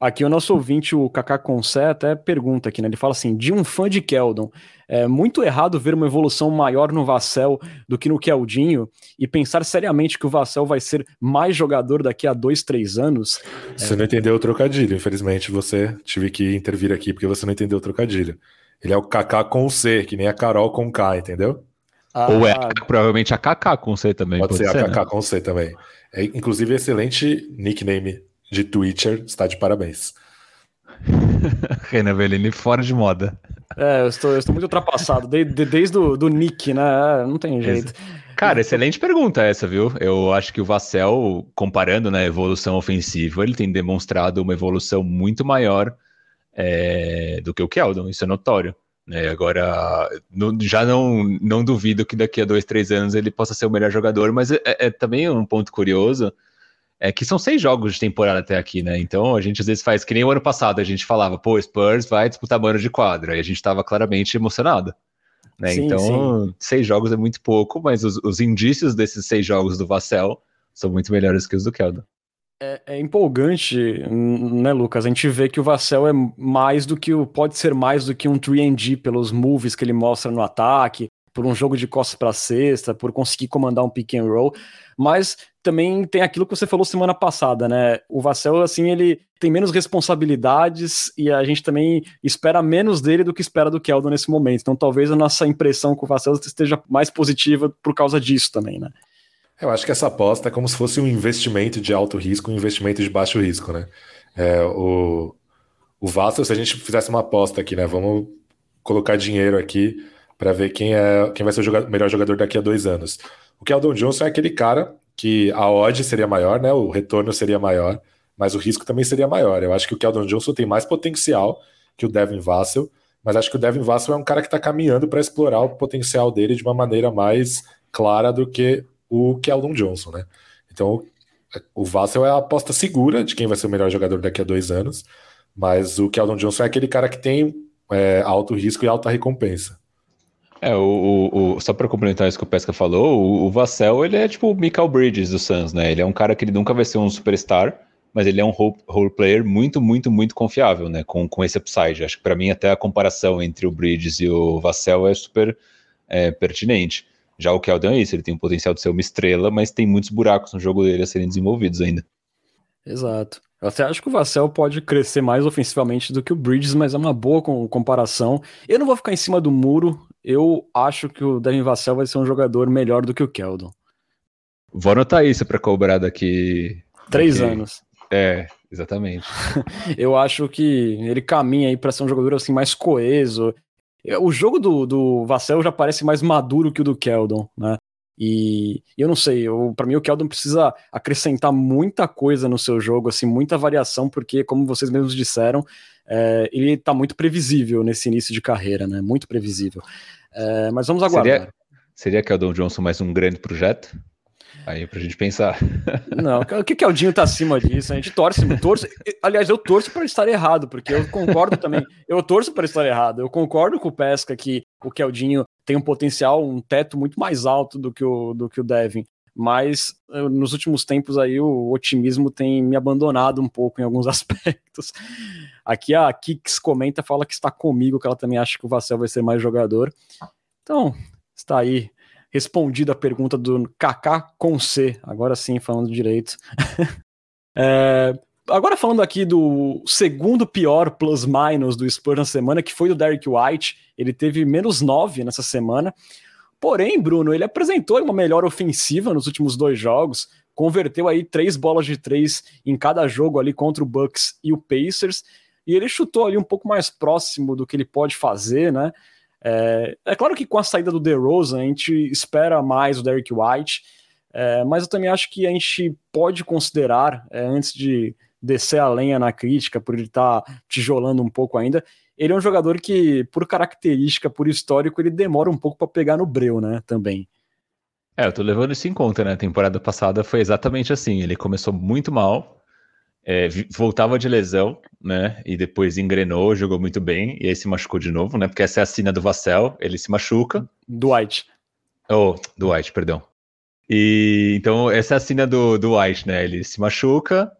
Aqui o nosso ouvinte, o Kaká Consé, até pergunta aqui, né? Ele fala assim: de um fã de Keldon, é muito errado ver uma evolução maior no Vassell do que no Keldinho e pensar seriamente que o Vassell vai ser mais jogador daqui a dois, três anos. Você é... não entendeu o trocadilho, infelizmente você tive que intervir aqui porque você não entendeu o trocadilho. Ele é o Kaká com C, que nem a Carol com K, entendeu? Ah, Ou é provavelmente a Kaká com C também. Pode, pode ser, ser, a Kaká né? com C também. É, inclusive, excelente nickname de Twitcher, está de parabéns. (laughs) Renan Bellini fora de moda. É, eu estou, eu estou muito ultrapassado, de, de, desde o do Nick, né? É, não tem jeito. Cara, excelente pergunta essa, viu? Eu acho que o Vassell, comparando na né, evolução ofensiva, ele tem demonstrado uma evolução muito maior é, do que o Keldon, isso é notório. Né? Agora, já não, não duvido que daqui a dois, três anos ele possa ser o melhor jogador, mas é, é também um ponto curioso, é que são seis jogos de temporada até aqui, né? Então a gente às vezes faz que nem o ano passado, a gente falava, pô, Spurs vai disputar mano de quadra, e a gente estava claramente emocionado. Né? Sim, então, sim. seis jogos é muito pouco, mas os, os indícios desses seis jogos do Vassell são muito melhores que os do Keldon. É, é, empolgante, né, Lucas? A gente vê que o Vassell é mais do que o. pode ser mais do que um 3D pelos moves que ele mostra no ataque, por um jogo de costas para cesta, por conseguir comandar um pick and roll. Mas também tem aquilo que você falou semana passada, né? O Vassell, assim, ele tem menos responsabilidades e a gente também espera menos dele do que espera do Keldon nesse momento. Então talvez a nossa impressão com o Vassell esteja mais positiva por causa disso também, né? Eu acho que essa aposta é como se fosse um investimento de alto risco, um investimento de baixo risco, né? É, o, o Vassell, se a gente fizesse uma aposta aqui, né? Vamos colocar dinheiro aqui para ver quem é quem vai ser o jogador, melhor jogador daqui a dois anos. O Keldon Johnson é aquele cara que a odd seria maior, né? O retorno seria maior, mas o risco também seria maior. Eu acho que o Keldon Johnson tem mais potencial que o Devin Vassell, mas acho que o Devin Vassell é um cara que está caminhando para explorar o potencial dele de uma maneira mais clara do que o Keldon Johnson, né? Então, o Vassell é a aposta segura de quem vai ser o melhor jogador daqui a dois anos, mas o Keldon Johnson é aquele cara que tem é, alto risco e alta recompensa. É, o, o, o só para complementar isso que o Pesca falou, o, o Vassell, ele é tipo o Michael Bridges do Suns, né? Ele é um cara que ele nunca vai ser um superstar, mas ele é um role, role player muito, muito, muito confiável, né? Com, com esse upside. Acho que para mim até a comparação entre o Bridges e o Vassell é super é, pertinente. Já o Keldon é isso, ele tem o potencial de ser uma estrela, mas tem muitos buracos no jogo dele a serem desenvolvidos ainda. Exato. Eu até acho que o Vassell pode crescer mais ofensivamente do que o Bridges, mas é uma boa comparação. Eu não vou ficar em cima do muro. Eu acho que o Devin Vassell vai ser um jogador melhor do que o Keldon. Vou anotar isso para cobrar daqui. Três daqui... anos. É, exatamente. (laughs) eu acho que ele caminha aí para ser um jogador assim mais coeso. O jogo do, do Vassell já parece mais maduro que o do Keldon, né? E eu não sei, para mim o Keldon precisa acrescentar muita coisa no seu jogo, assim, muita variação, porque, como vocês mesmos disseram, é, ele tá muito previsível nesse início de carreira, né? Muito previsível. É, mas vamos aguardar. Seria, seria Keldon Johnson mais um grande projeto? Aí pra gente pensar. (laughs) Não, o que, que é o Dinho tá acima disso? A gente torce, torce. Aliás, eu torço para estar errado, porque eu concordo também. Eu torço para estar errado. Eu concordo com o Pesca que o Keldinho tem um potencial, um teto muito mais alto do que o, do que o Devin. Mas nos últimos tempos aí o otimismo tem me abandonado um pouco em alguns (laughs) aspectos. Aqui a Kix comenta, fala que está comigo, que ela também acha que o Vassell vai ser mais jogador. Então, está aí respondida a pergunta do Kaká com C, agora sim falando direito. (laughs) é, agora falando aqui do segundo pior plus-minus do Spurs na semana, que foi do Derek White, ele teve menos 9 nessa semana. Porém, Bruno, ele apresentou uma melhor ofensiva nos últimos dois jogos, converteu aí três bolas de três em cada jogo ali contra o Bucks e o Pacers, e ele chutou ali um pouco mais próximo do que ele pode fazer, né? É, é claro que com a saída do DeRozan a gente espera mais o Derek White, é, mas eu também acho que a gente pode considerar, é, antes de descer a lenha na crítica, por ele estar tá tijolando um pouco ainda, ele é um jogador que, por característica, por histórico, ele demora um pouco para pegar no breu, né? Também. É, eu tô levando isso em conta, né? A temporada passada foi exatamente assim. Ele começou muito mal, é, voltava de lesão, né? E depois engrenou, jogou muito bem, e aí se machucou de novo, né? Porque essa é a sina do Vassell, ele se machuca. Dwight. Oh, Dwight, perdão. E então essa é a sina do, do White, né? Ele se machuca,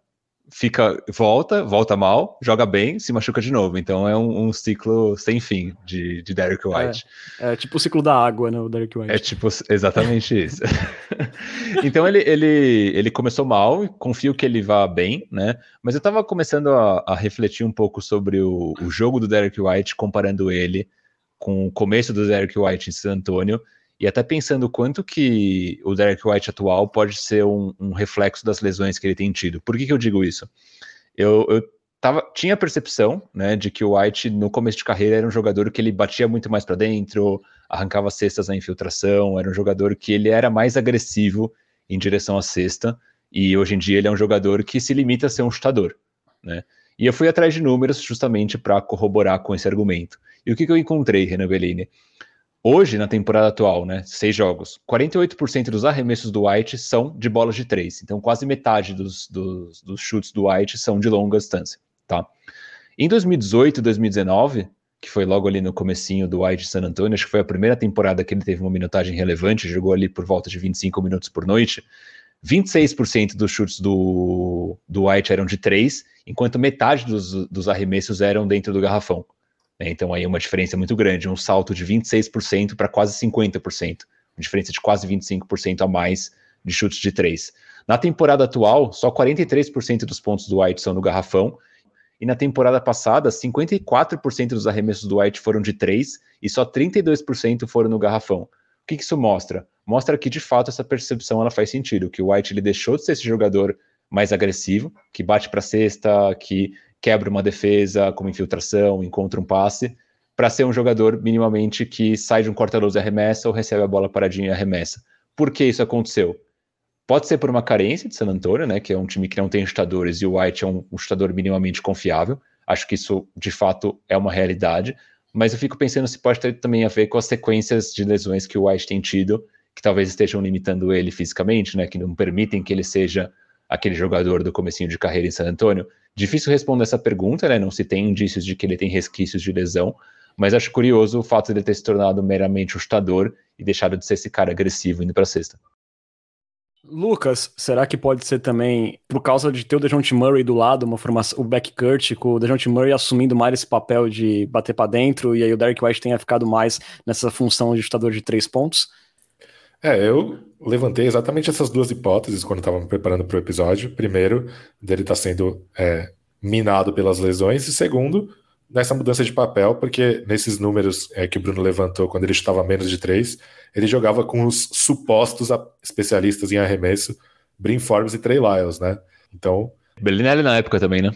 fica, volta, volta mal, joga bem, se machuca de novo. Então é um, um ciclo sem fim de, de Derek White. É, é, tipo o ciclo da água, né? O Derek White. É tipo exatamente isso. (laughs) então ele, ele, ele começou mal, confio que ele vá bem, né? Mas eu tava começando a, a refletir um pouco sobre o, o jogo do Derek White, comparando ele com o começo do Derek White em San Antonio e até pensando quanto que o Derek White atual pode ser um, um reflexo das lesões que ele tem tido. Por que, que eu digo isso? Eu, eu tava, tinha a percepção né, de que o White, no começo de carreira, era um jogador que ele batia muito mais para dentro, arrancava cestas na infiltração, era um jogador que ele era mais agressivo em direção à cesta, e hoje em dia ele é um jogador que se limita a ser um chutador. Né? E eu fui atrás de números justamente para corroborar com esse argumento. E o que, que eu encontrei, Renan Bellini? Hoje, na temporada atual, né, seis jogos, 48% dos arremessos do White são de bolas de três. Então, quase metade dos, dos, dos chutes do White são de longa distância, tá? Em 2018 e 2019, que foi logo ali no comecinho do White San Antonio, acho que foi a primeira temporada que ele teve uma minutagem relevante, jogou ali por volta de 25 minutos por noite, 26% dos chutes do, do White eram de três, enquanto metade dos, dos arremessos eram dentro do garrafão. Né? Então aí é uma diferença muito grande, um salto de 26% para quase 50%, uma diferença de quase 25% a mais de chutes de três. Na temporada atual, só 43% dos pontos do White são no garrafão, e na temporada passada, 54% dos arremessos do White foram de três e só 32% foram no garrafão. O que, que isso mostra? Mostra que de fato essa percepção ela faz sentido, que o White ele deixou de ser esse jogador mais agressivo, que bate para cesta, que quebra uma defesa como infiltração, encontra um passe, para ser um jogador minimamente que sai de um corta-luz e arremessa ou recebe a bola paradinha e arremessa. Por que isso aconteceu? Pode ser por uma carência de San Antonio, né, que é um time que não tem chutadores e o White é um, um chutador minimamente confiável. Acho que isso de fato é uma realidade, mas eu fico pensando se pode ter também a ver com as sequências de lesões que o White tem tido, que talvez estejam limitando ele fisicamente, né, que não permitem que ele seja aquele jogador do comecinho de carreira em San Antonio. Difícil responder essa pergunta, né? Não se tem indícios de que ele tem resquícios de lesão, mas acho curioso o fato de ele ter se tornado meramente um chutador e deixado de ser esse cara agressivo indo para cesta. Lucas, será que pode ser também por causa de ter o DeJounte Murray do lado, uma formação, o backcourt, com o DeJounte Murray assumindo mais esse papel de bater para dentro e aí o Derek White tenha ficado mais nessa função de chutador de três pontos? É, eu levantei exatamente essas duas hipóteses quando estava me preparando para o episódio. Primeiro, dele estar tá sendo é, minado pelas lesões, e segundo, nessa mudança de papel, porque nesses números é, que o Bruno levantou quando ele estava menos de três, ele jogava com os supostos especialistas em arremesso, Brin Forbes e Trey Lyles, né? Então. Bellinelli na época também, né?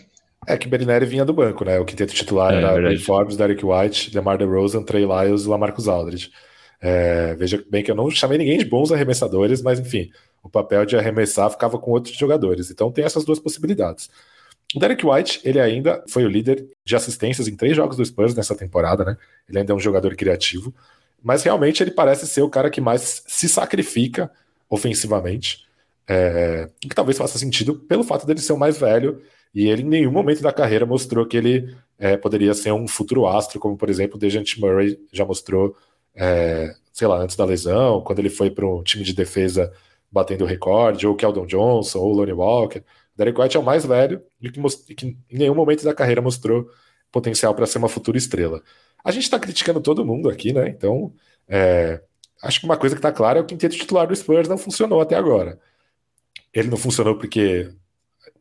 É que Bellinelli vinha do banco, né? O quinteto titular é, era Brin Forbes, Derek White, DeMar DeRozan, Trey Lyles e Lamarcus Aldridge. É, veja bem que eu não chamei ninguém de bons arremessadores, mas enfim, o papel de arremessar ficava com outros jogadores. Então tem essas duas possibilidades. O Derek White, ele ainda foi o líder de assistências em três jogos do Spurs nessa temporada, né? Ele ainda é um jogador criativo, mas realmente ele parece ser o cara que mais se sacrifica ofensivamente, é, que talvez faça sentido pelo fato dele ser o mais velho e ele em nenhum momento da carreira mostrou que ele é, poderia ser um futuro astro, como por exemplo o Dejante Murray já mostrou é, sei lá, antes da lesão, quando ele foi para um time de defesa batendo recorde, ou Keldon Johnson, ou Lonnie Walker. Derek White é o mais velho e que, que em nenhum momento da carreira mostrou potencial para ser uma futura estrela. A gente está criticando todo mundo aqui, né? Então, é, acho que uma coisa que está clara é o quinteto titular do Spurs não funcionou até agora. Ele não funcionou porque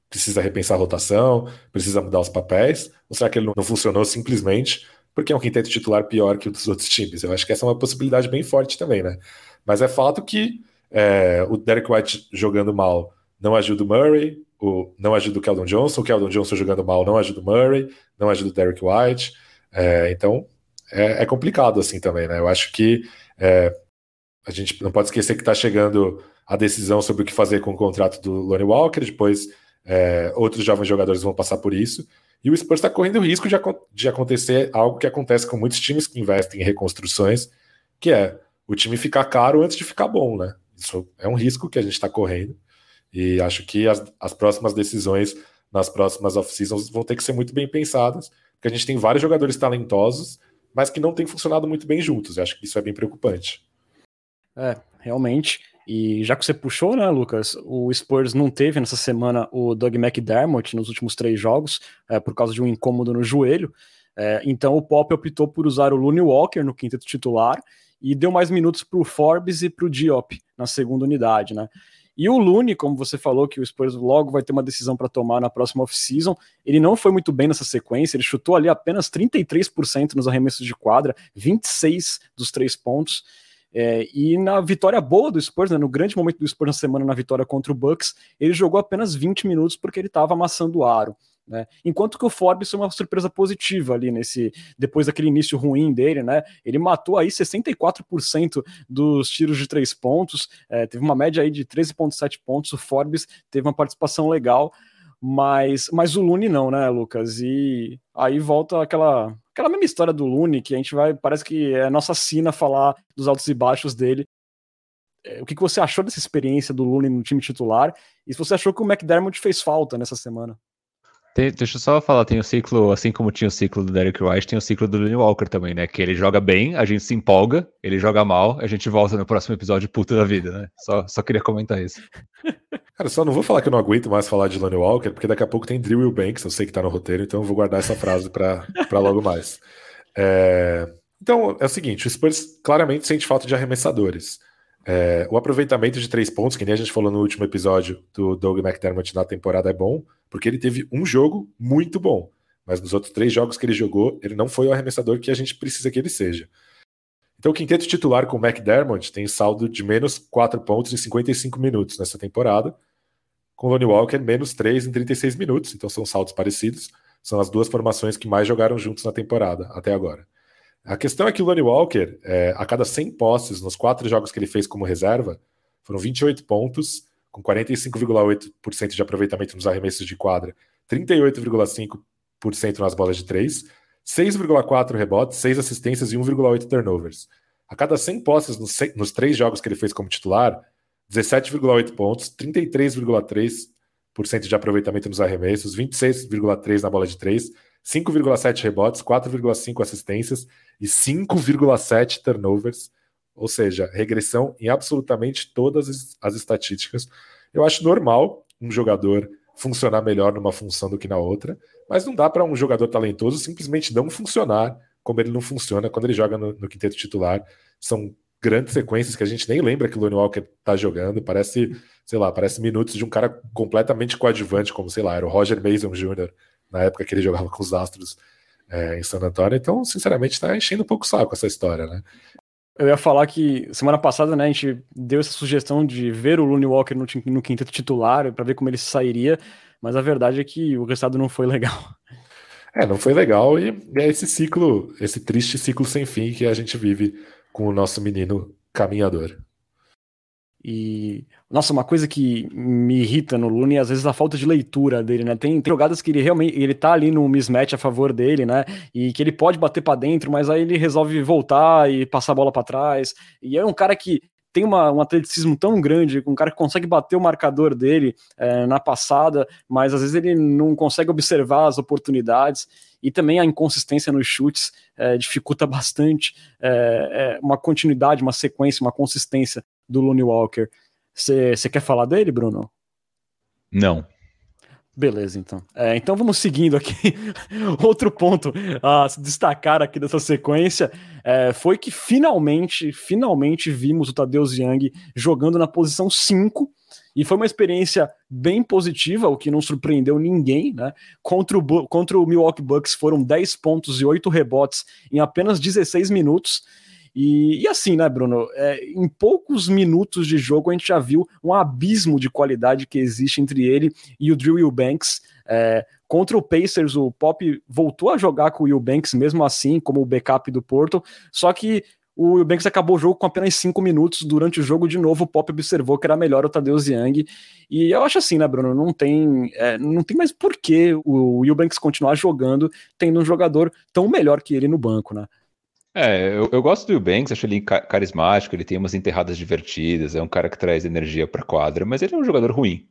precisa repensar a rotação, precisa mudar os papéis, ou será que ele não funcionou simplesmente porque é um quinteto titular pior que o dos (laughs) outros times. Eu acho que essa é uma possibilidade bem forte também, né? Mas é fato que é, o Derek White jogando mal não ajuda o Murray, o, não ajuda o Keldon Johnson, o Keldon Johnson jogando mal não ajuda o Murray, não ajuda o Derek White. É, então é, é, complicado assim também, né? Eu acho que é, a gente não pode esquecer que está chegando a decisão sobre o que fazer com o contrato do Lonnie Walker, depois é, outros jovens jogadores vão passar por isso. E o Spurs está correndo o risco de, de acontecer algo que acontece com muitos times que investem em reconstruções, que é o time ficar caro antes de ficar bom, né? Isso é um risco que a gente está correndo. E acho que as, as próximas decisões nas próximas off-seasons vão ter que ser muito bem pensadas, porque a gente tem vários jogadores talentosos, mas que não têm funcionado muito bem juntos. Eu acho que isso é bem preocupante. É, realmente. E já que você puxou, né, Lucas, o Spurs não teve nessa semana o Doug McDermott nos últimos três jogos, é, por causa de um incômodo no joelho. É, então o Pop optou por usar o Looney Walker no quinteto titular e deu mais minutos para o Forbes e para o Diop na segunda unidade, né? E o Lune, como você falou, que o Spurs logo vai ter uma decisão para tomar na próxima off-season, ele não foi muito bem nessa sequência, ele chutou ali apenas 33% nos arremessos de quadra, 26 dos três pontos. É, e na vitória boa do Spurs, né, no grande momento do Spurs na semana, na vitória contra o Bucks, ele jogou apenas 20 minutos porque ele estava amassando o aro. Né? Enquanto que o Forbes foi uma surpresa positiva ali nesse depois daquele início ruim dele, né? Ele matou aí 64% dos tiros de três pontos, é, teve uma média aí de 13,7 pontos. O Forbes teve uma participação legal, mas, mas o Lune não, né, Lucas? E aí volta aquela aquela mesma história do Lune que a gente vai parece que é nossa sina falar dos altos e baixos dele. É, o que, que você achou dessa experiência do Lune no time titular? E se você achou que o McDermott fez falta nessa semana? Tem, deixa eu só falar, tem o ciclo, assim como tinha o ciclo do Derek White, tem o ciclo do Lenny Walker também, né? Que ele joga bem, a gente se empolga, ele joga mal, a gente volta no próximo episódio puta da vida, né? Só, só queria comentar isso. (laughs) Cara, só não vou falar que eu não aguento mais falar de Lonnie Walker, porque daqui a pouco tem Drew Banks, eu sei que tá no roteiro, então eu vou guardar essa frase para (laughs) logo mais. É... Então, é o seguinte, o Spurs claramente sente falta de arremessadores. É, o aproveitamento de três pontos, que nem a gente falou no último episódio do Doug McDermott na temporada, é bom, porque ele teve um jogo muito bom, mas nos outros três jogos que ele jogou, ele não foi o arremessador que a gente precisa que ele seja. Então, o quinteto titular com o McDermott tem saldo de menos 4 pontos em 55 minutos nessa temporada, com Lonnie Walker menos 3 em 36 minutos, então são saldos parecidos. São as duas formações que mais jogaram juntos na temporada até agora. A questão é que o Lonnie Walker, é, a cada 100 posses nos quatro jogos que ele fez como reserva, foram 28 pontos, com 45,8% de aproveitamento nos arremessos de quadra, 38,5% nas bolas de três, 6,4 rebotes, 6 assistências e 1,8 turnovers. A cada 100 posses nos, nos três jogos que ele fez como titular, 17,8 pontos, 33,3% de aproveitamento nos arremessos, 26,3% na bola de três, 5,7 rebotes, 4,5 assistências e 5,7 turnovers ou seja, regressão em absolutamente todas as estatísticas. Eu acho normal um jogador funcionar melhor numa função do que na outra, mas não dá para um jogador talentoso simplesmente não funcionar como ele não funciona quando ele joga no, no quinteto titular. São grandes sequências que a gente nem lembra que o Lonnie Walker tá jogando, parece, sei lá, parece minutos de um cara completamente coadjuvante, como, sei lá, era o Roger Mason Jr., na época que ele jogava com os Astros é, em San Antonio. Então, sinceramente, está enchendo um pouco o saco essa história, né? Eu ia falar que semana passada, né, a gente deu essa sugestão de ver o Looney Walker no, no quinteto titular para ver como ele sairia, mas a verdade é que o resultado não foi legal. É, não foi legal e é esse ciclo, esse triste ciclo sem fim que a gente vive com o nosso menino caminhador. E, nossa, uma coisa que me irrita no Lune é às vezes a falta de leitura dele, né? Tem, tem jogadas que ele realmente ele tá ali no mismatch a favor dele, né? E que ele pode bater para dentro, mas aí ele resolve voltar e passar a bola para trás. E é um cara que tem uma, um atleticismo tão grande, um cara que consegue bater o marcador dele é, na passada, mas às vezes ele não consegue observar as oportunidades e também a inconsistência nos chutes é, dificulta (laughs) bastante é, uma continuidade, uma sequência, uma consistência do Looney Walker. Você quer falar dele, Bruno? Não. Beleza, então. É, então vamos seguindo aqui. (laughs) Outro ponto a se destacar aqui dessa sequência é, foi que finalmente, finalmente vimos o Tadeusz Young jogando na posição 5 e foi uma experiência bem positiva, o que não surpreendeu ninguém, né? Contra o, contra o Milwaukee Bucks foram 10 pontos e 8 rebotes em apenas 16 minutos. E, e assim, né, Bruno? É, em poucos minutos de jogo a gente já viu um abismo de qualidade que existe entre ele e o Drew Eubanks. É, contra o Pacers, o Pop voltou a jogar com o Eubanks mesmo assim, como o backup do Porto, só que o Eubanks acabou o jogo com apenas 5 minutos. Durante o jogo, de novo, o Pop observou que era melhor o Tadeusz Young. E eu acho assim, né, Bruno? Não tem, é, não tem mais por que o Eubanks continuar jogando tendo um jogador tão melhor que ele no banco, né? É, eu, eu gosto do Eubanks, acho ele carismático, ele tem umas enterradas divertidas, é um cara que traz energia para quadra, mas ele é um jogador ruim,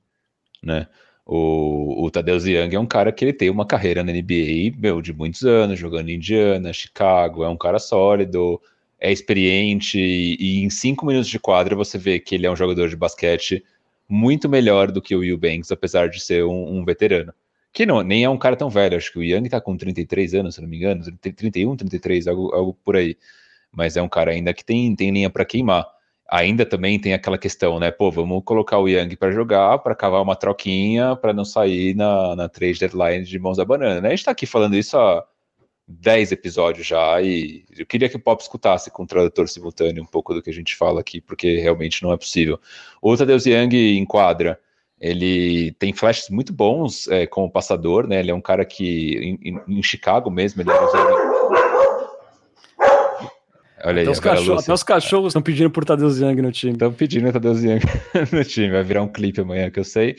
né? O, o Tadeusz Young é um cara que ele tem uma carreira na NBA, meu, de muitos anos, jogando em Indiana, Chicago, é um cara sólido, é experiente e, em cinco minutos de quadra você vê que ele é um jogador de basquete muito melhor do que o Will Banks, apesar de ser um, um veterano. Que não, nem é um cara tão velho, acho que o Young tá com 33 anos, se não me engano, 31, 33, algo, algo por aí. Mas é um cara ainda que tem, tem linha para queimar. Ainda também tem aquela questão, né? Pô, vamos colocar o Young para jogar, para cavar uma troquinha, para não sair na, na deadline de mãos da banana. Né? A gente tá aqui falando isso há 10 episódios já e eu queria que o Pop escutasse com o tradutor simultâneo um pouco do que a gente fala aqui, porque realmente não é possível. O Tadeusz Young enquadra, ele tem flashes muito bons é, como passador, né? Ele é um cara que em, em Chicago mesmo, ele era usado Olha aí, até, os cachorros, até os cachorros estão pedindo por Tadeusz Young no time. Estão pedindo Tadeusz Young (laughs) no time. Vai virar um clipe amanhã que eu sei.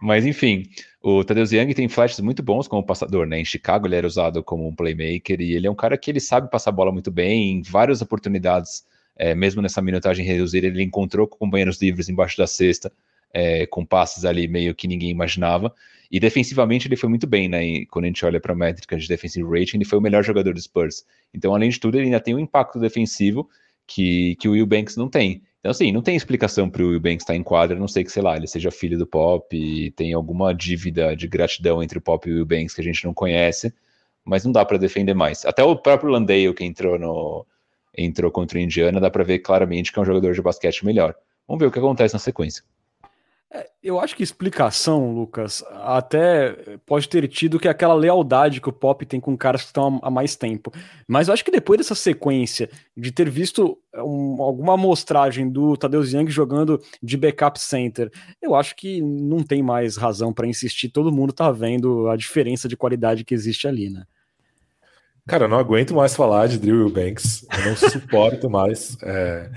Mas enfim, o Tadeusz Young tem flashes muito bons como passador, né? Em Chicago ele era usado como um playmaker e ele é um cara que ele sabe passar a bola muito bem em várias oportunidades, é, mesmo nessa minutagem reduzida, ele encontrou companheiros livres embaixo da cesta, é, com passes ali meio que ninguém imaginava. E defensivamente ele foi muito bem, né? Quando a gente olha para a métrica de defensive rating, ele foi o melhor jogador do Spurs. Então, além de tudo, ele ainda tem um impacto defensivo que, que o Will Banks não tem. Então, assim, não tem explicação para o Will Banks estar em quadra, a não sei que, sei lá, ele seja filho do Pop e tem alguma dívida de gratidão entre o Pop e o Will Banks que a gente não conhece, mas não dá para defender mais. Até o próprio Landale, que entrou no entrou contra o Indiana, dá para ver claramente que é um jogador de basquete melhor. Vamos ver o que acontece na sequência. É, eu acho que explicação, Lucas, até pode ter tido que é aquela lealdade que o Pop tem com caras que estão há mais tempo. Mas eu acho que depois dessa sequência de ter visto um, alguma amostragem do Tadeusz Young jogando de backup center, eu acho que não tem mais razão para insistir. Todo mundo tá vendo a diferença de qualidade que existe ali, né? Cara, eu não aguento mais falar de Drew Banks. Eu não suporto (laughs) mais. É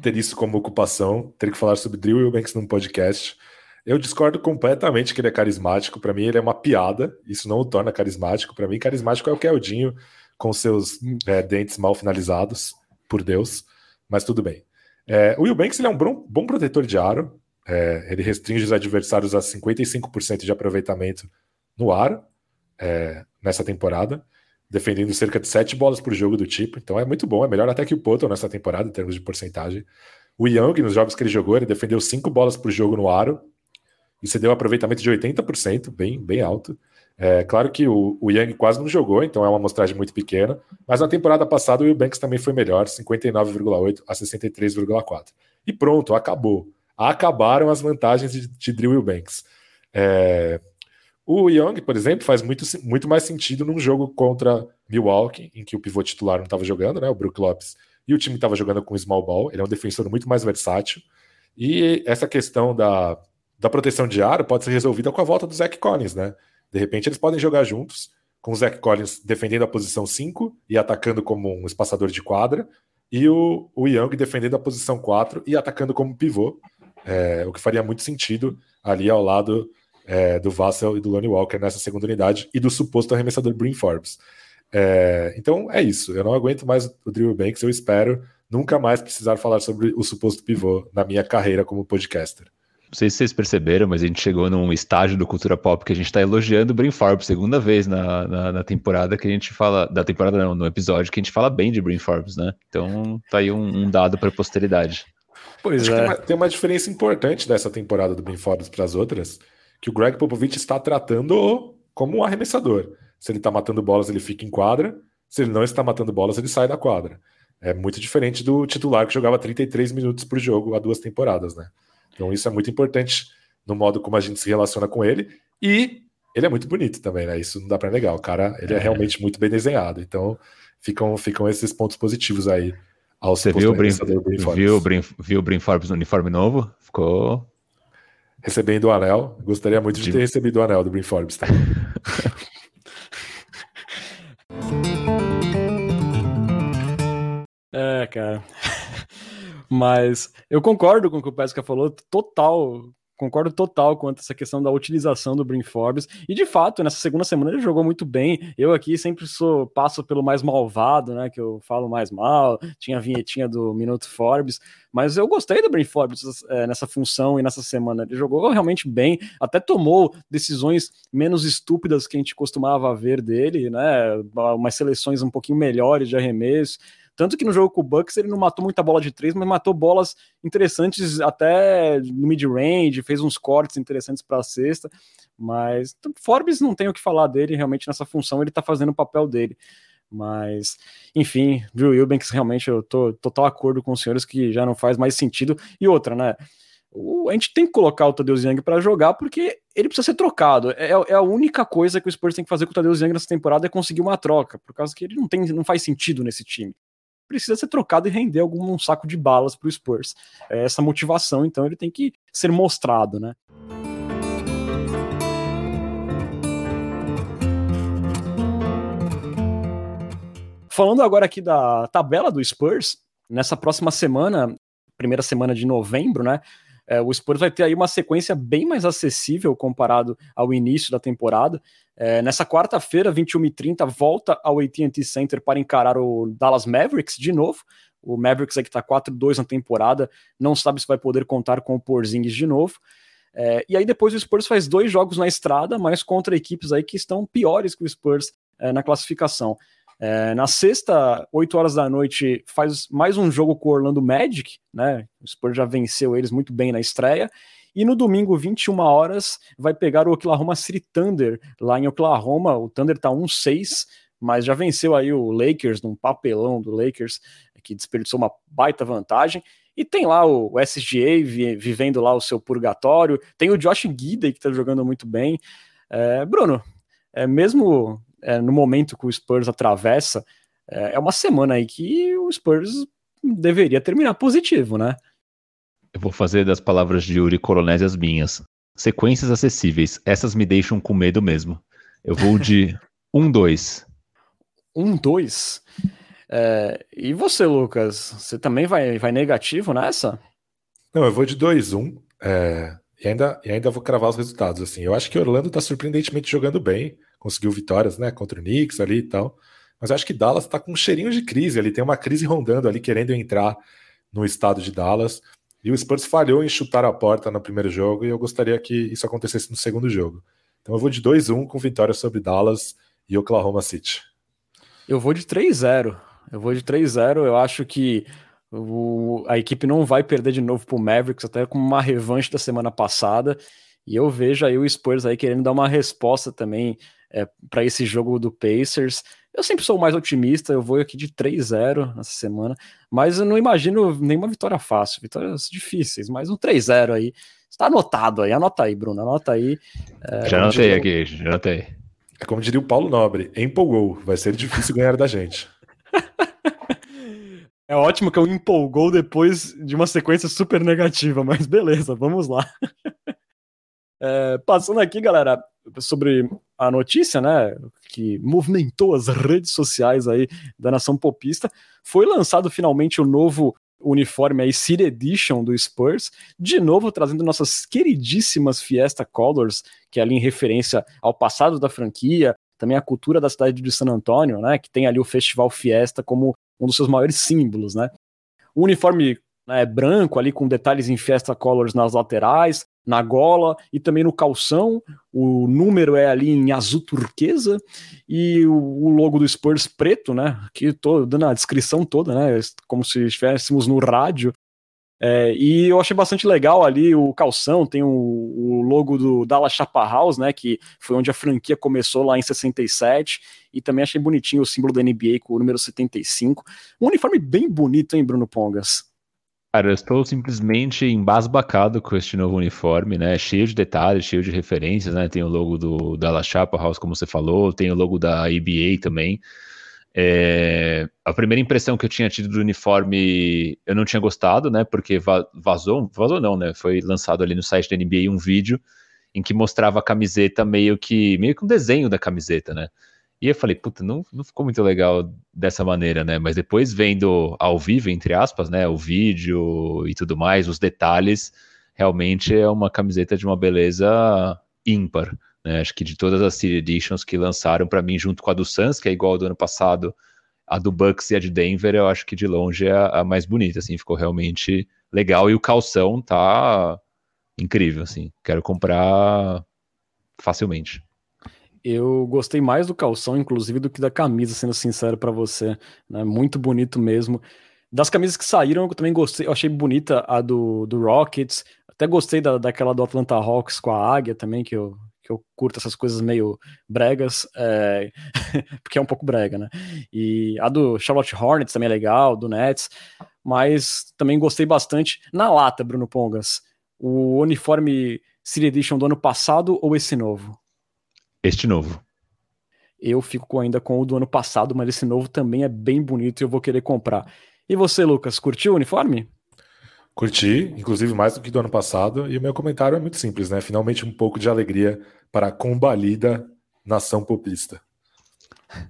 ter isso como ocupação, ter que falar sobre Drew Eubanks num podcast. Eu discordo completamente que ele é carismático. Para mim, ele é uma piada. Isso não o torna carismático. Para mim, carismático é o Keldinho com seus é, dentes mal finalizados, por Deus. Mas tudo bem. É, o Eubanks ele é um bom, bom protetor de aro. É, ele restringe os adversários a 55% de aproveitamento no aro é, nessa temporada defendendo cerca de sete bolas por jogo do tipo. Então é muito bom, é melhor até que o Poto nessa temporada, em termos de porcentagem. O Young, nos jogos que ele jogou, ele defendeu cinco bolas por jogo no aro e cedeu um aproveitamento de 80%, bem, bem alto. É claro que o, o Young quase não jogou, então é uma amostragem muito pequena, mas na temporada passada o Will Banks também foi melhor, 59,8 a 63,4. E pronto, acabou. Acabaram as vantagens de, de Drew Wilbanks. É, o Young, por exemplo, faz muito, muito mais sentido num jogo contra Milwaukee, em que o pivô titular não estava jogando, né? O Brook Lopes, e o time estava jogando com small ball. Ele é um defensor muito mais versátil. E essa questão da, da proteção de aro pode ser resolvida com a volta do Zach Collins, né? De repente eles podem jogar juntos, com o Zach Collins defendendo a posição 5 e atacando como um espaçador de quadra, e o, o Young defendendo a posição 4 e atacando como pivô, é, o que faria muito sentido ali ao lado é, do Vassell e do Lonnie Walker nessa segunda unidade e do suposto arremessador Brin Forbes. É, então é isso. Eu não aguento mais o Drew Banks. Eu espero nunca mais precisar falar sobre o suposto pivô na minha carreira como podcaster. Não sei se vocês perceberam, mas a gente chegou num estágio do Cultura Pop que a gente está elogiando o Brin Forbes, segunda vez na, na, na, temporada que a gente fala, da temporada não, no episódio que a gente fala bem de Brin Forbes, né? Então tá aí um, um dado para a posteridade. Pois Acho é. Tem uma, tem uma, diferença importante dessa temporada do Brin Forbes para as outras, que o Greg Popovich está tratando como um arremessador. Se ele está matando bolas, ele fica em quadra. Se ele não está matando bolas, ele sai da quadra. É muito diferente do titular que jogava 33 minutos por jogo há duas temporadas, né? Então isso é muito importante no modo como a gente se relaciona com ele. E ele é muito bonito também, né? Isso não dá para negar. O cara, ele é, é realmente muito bem desenhado. Então ficam, ficam esses pontos positivos aí Ao Você viu o, Brin, viu, viu o Brin Forbes no uniforme novo? Ficou. Recebendo o anel. Gostaria muito de, de... ter recebido o anel do Brin Forbes. Tá? (laughs) é, cara. (laughs) Mas eu concordo com o que o Pesca falou, total concordo total quanto essa questão da utilização do Brin Forbes. E de fato, nessa segunda semana ele jogou muito bem. Eu aqui sempre sou passo pelo mais malvado, né? Que eu falo mais mal. Tinha a vinhetinha do Minuto Forbes. Mas eu gostei do Brin Forbes é, nessa função e nessa semana. Ele jogou realmente bem, até tomou decisões menos estúpidas que a gente costumava ver dele, né? Umas seleções um pouquinho melhores de arremesso. Tanto que no jogo com o Bucks ele não matou muita bola de três, mas matou bolas interessantes até no mid-range, fez uns cortes interessantes para a cesta. Mas Forbes não tem o que falar dele, realmente nessa função ele está fazendo o papel dele. Mas, enfim, Drew Eubanks, realmente eu tô total acordo com os senhores que já não faz mais sentido. E outra, né? O, a gente tem que colocar o Tadeu Young para jogar porque ele precisa ser trocado. É, é, a única coisa que o Spurs tem que fazer com o Tadeu Young nessa temporada é conseguir uma troca, por causa que ele não tem, não faz sentido nesse time precisa ser trocado e render algum um saco de balas para o Spurs. É essa motivação, então, ele tem que ser mostrado, né? Falando agora aqui da tabela do Spurs, nessa próxima semana, primeira semana de novembro, né? É, o Spurs vai ter aí uma sequência bem mais acessível comparado ao início da temporada. É, nessa quarta-feira, 21h30, volta ao AT&T Center para encarar o Dallas Mavericks de novo. O Mavericks é que está 4-2 na temporada, não sabe se vai poder contar com o Porzingis de novo. É, e aí depois o Spurs faz dois jogos na estrada, mas contra equipes aí que estão piores que o Spurs é, na classificação. É, na sexta, 8 horas da noite, faz mais um jogo com o Orlando Magic, né? O Spurs já venceu eles muito bem na estreia. E no domingo, 21 horas, vai pegar o Oklahoma City Thunder lá em Oklahoma. O Thunder tá 1-6, mas já venceu aí o Lakers num papelão do Lakers, que desperdiçou uma baita vantagem. E tem lá o SGA vivendo lá o seu purgatório. Tem o Josh Gidey que tá jogando muito bem. É, Bruno, é, mesmo é, no momento que o Spurs atravessa, é, é uma semana aí que o Spurs deveria terminar positivo, né? Eu vou fazer das palavras de Yuri Coronese as minhas. Sequências acessíveis. Essas me deixam com medo mesmo. Eu vou de (laughs) 1-2. 1-2? É, e você, Lucas? Você também vai, vai negativo nessa? Não, eu vou de 2-1. É, e, ainda, e ainda vou cravar os resultados. assim. Eu acho que Orlando está surpreendentemente jogando bem. Conseguiu vitórias né, contra o Knicks ali e tal. Mas acho que Dallas está com um cheirinho de crise ali. Tem uma crise rondando ali, querendo entrar no estado de Dallas. E o Spurs falhou em chutar a porta no primeiro jogo e eu gostaria que isso acontecesse no segundo jogo. Então eu vou de 2-1 com vitória sobre Dallas e Oklahoma City. Eu vou de 3-0. Eu vou de 3-0. Eu acho que o, a equipe não vai perder de novo para o Mavericks, até com uma revanche da semana passada. E eu vejo aí o Spurs aí querendo dar uma resposta também é, para esse jogo do Pacers. Eu sempre sou mais otimista, eu vou aqui de 3-0 nessa semana, mas eu não imagino nenhuma vitória fácil, vitórias difíceis, mas um 3-0 aí. Está anotado aí, anota aí, Bruno, anota aí. É, já anotei diria... aqui, já anotei. É como diria o Paulo Nobre, empolgou, vai ser difícil ganhar da gente. (laughs) É ótimo que eu empolgou depois de uma sequência super negativa, mas beleza, vamos lá. É, passando aqui, galera, sobre a notícia, né, que movimentou as redes sociais aí da nação popista, foi lançado finalmente o novo uniforme aí City Edition do Spurs, de novo trazendo nossas queridíssimas Fiesta Colors, que é ali em referência ao passado da franquia, também a cultura da cidade de San Antônio, né, que tem ali o Festival Fiesta como um dos seus maiores símbolos, né. O uniforme né, branco ali com detalhes em Fiesta Colors nas laterais, na gola e também no calção. O número é ali em azul turquesa e o, o logo do Spurs preto, né? Aqui tô dando a descrição toda, né? Como se estivéssemos no rádio. É, e eu achei bastante legal ali o calção, tem o, o, logo do Dallas Chapa House, né, que foi onde a franquia começou lá em 67, e também achei bonitinho o símbolo da NBA com o número 75. Um uniforme bem bonito, hein, Bruno Pongas? Cara, eu estou simplesmente embasbacado com este novo uniforme, né? Cheio de detalhes, cheio de referências, né? Tem o logo do da La Chapa House, como você falou, tem o logo da EBA também. É, a primeira impressão que eu tinha tido do uniforme, eu não tinha gostado, né? Porque vazou, vazou não, né? Foi lançado ali no site da NBA um vídeo em que mostrava a camiseta meio que meio que um desenho da camiseta, né? E eu falei, puta, não, não ficou muito legal dessa maneira, né? Mas depois vendo ao vivo, entre aspas, né? O vídeo e tudo mais, os detalhes, realmente é uma camiseta de uma beleza ímpar. Né? Acho que de todas as City Editions que lançaram para mim, junto com a do Suns, que é igual do ano passado, a do Bucks e a de Denver, eu acho que de longe é a, a mais bonita, assim, ficou realmente legal. E o calção tá incrível, assim. Quero comprar facilmente. Eu gostei mais do calção, inclusive, do que da camisa, sendo sincero para você. Né? Muito bonito mesmo. Das camisas que saíram, eu também gostei, eu achei bonita a do, do Rockets. Até gostei da, daquela do Atlanta Hawks com a águia também, que eu, que eu curto essas coisas meio bregas, é... (laughs) porque é um pouco brega, né? E a do Charlotte Hornets também é legal, do Nets, mas também gostei bastante na lata, Bruno Pongas. O uniforme City Edition do ano passado ou esse novo? Este novo. Eu fico ainda com o do ano passado, mas esse novo também é bem bonito e eu vou querer comprar. E você, Lucas, curtiu o uniforme? Curti, inclusive mais do que do ano passado, e o meu comentário é muito simples, né? Finalmente um pouco de alegria para a combalida nação popista.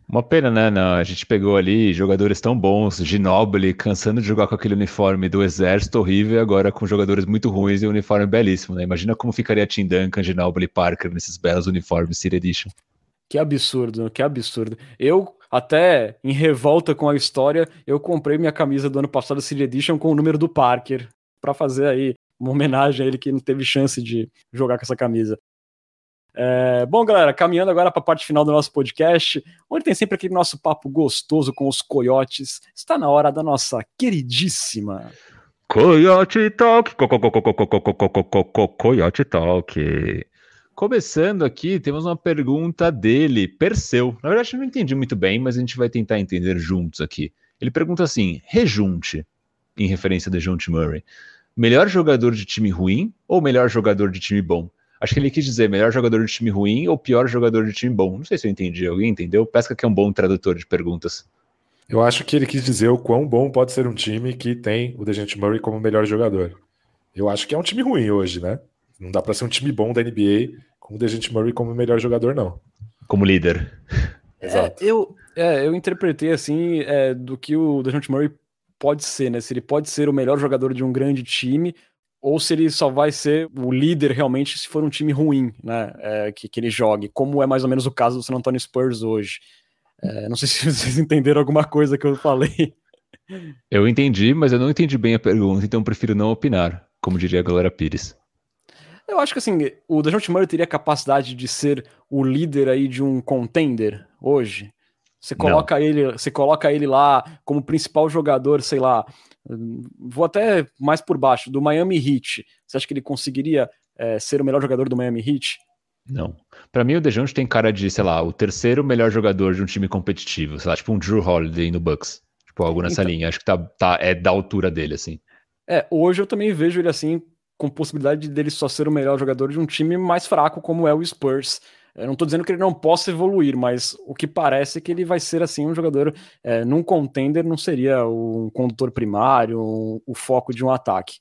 Uma pena, né? Não, a gente pegou ali jogadores tão bons, Ginobili, cansando de jogar com aquele uniforme do exército horrível, e agora com jogadores muito ruins e um uniforme belíssimo, né? Imagina como ficaria Tim Duncan, Ginobili Parker nesses belos uniformes City Edition. Que absurdo, que absurdo. Eu, até em revolta com a história, eu comprei minha camisa do ano passado City Edition com o número do Parker, para fazer aí uma homenagem a ele que não teve chance de jogar com essa camisa. É, bom, galera, caminhando agora para a parte final do nosso podcast, onde tem sempre aquele nosso papo gostoso com os coiotes, está na hora da nossa queridíssima Coyote Talk, Coyote Talk. Começando aqui, temos uma pergunta dele, Perseu. Na verdade, eu não entendi muito bem, mas a gente vai tentar entender juntos aqui. Ele pergunta assim: rejunte, em referência a Dejounte Murray, melhor jogador de time ruim ou melhor jogador de time bom? Acho que ele quis dizer melhor jogador de time ruim ou pior jogador de time bom. Não sei se eu entendi. Alguém entendeu? Pesca que é um bom tradutor de perguntas. Eu acho que ele quis dizer o quão bom pode ser um time que tem o Dejounte Murray como melhor jogador. Eu acho que é um time ruim hoje, né? Não dá para ser um time bom da NBA com o DeJounte Murray como melhor jogador, não. Como líder. É, eu, é, eu interpretei assim é, do que o DeJounte Murray pode ser, né? Se ele pode ser o melhor jogador de um grande time ou se ele só vai ser o líder realmente se for um time ruim, né? É, que, que ele jogue, como é mais ou menos o caso do San Antonio Spurs hoje. É, não sei (laughs) se vocês entenderam alguma coisa que eu falei. Eu entendi, mas eu não entendi bem a pergunta, então prefiro não opinar, como diria a Galera Pires. Eu acho que assim, o Dejounte Murray teria a capacidade de ser o líder aí de um contender hoje. Você coloca Não. ele, você coloca ele lá como principal jogador, sei lá. Vou até mais por baixo do Miami Heat. Você acha que ele conseguiria é, ser o melhor jogador do Miami Heat? Não. Para mim o Dejounte tem cara de, sei lá, o terceiro melhor jogador de um time competitivo, sei lá, tipo um Drew Holiday no Bucks. Tipo algo nessa então, linha. Acho que tá, tá é da altura dele assim. É, hoje eu também vejo ele assim com possibilidade dele só ser o melhor jogador de um time mais fraco como é o Spurs. Eu não estou dizendo que ele não possa evoluir, mas o que parece é que ele vai ser assim um jogador é, num contender não seria um condutor primário, um, o foco de um ataque.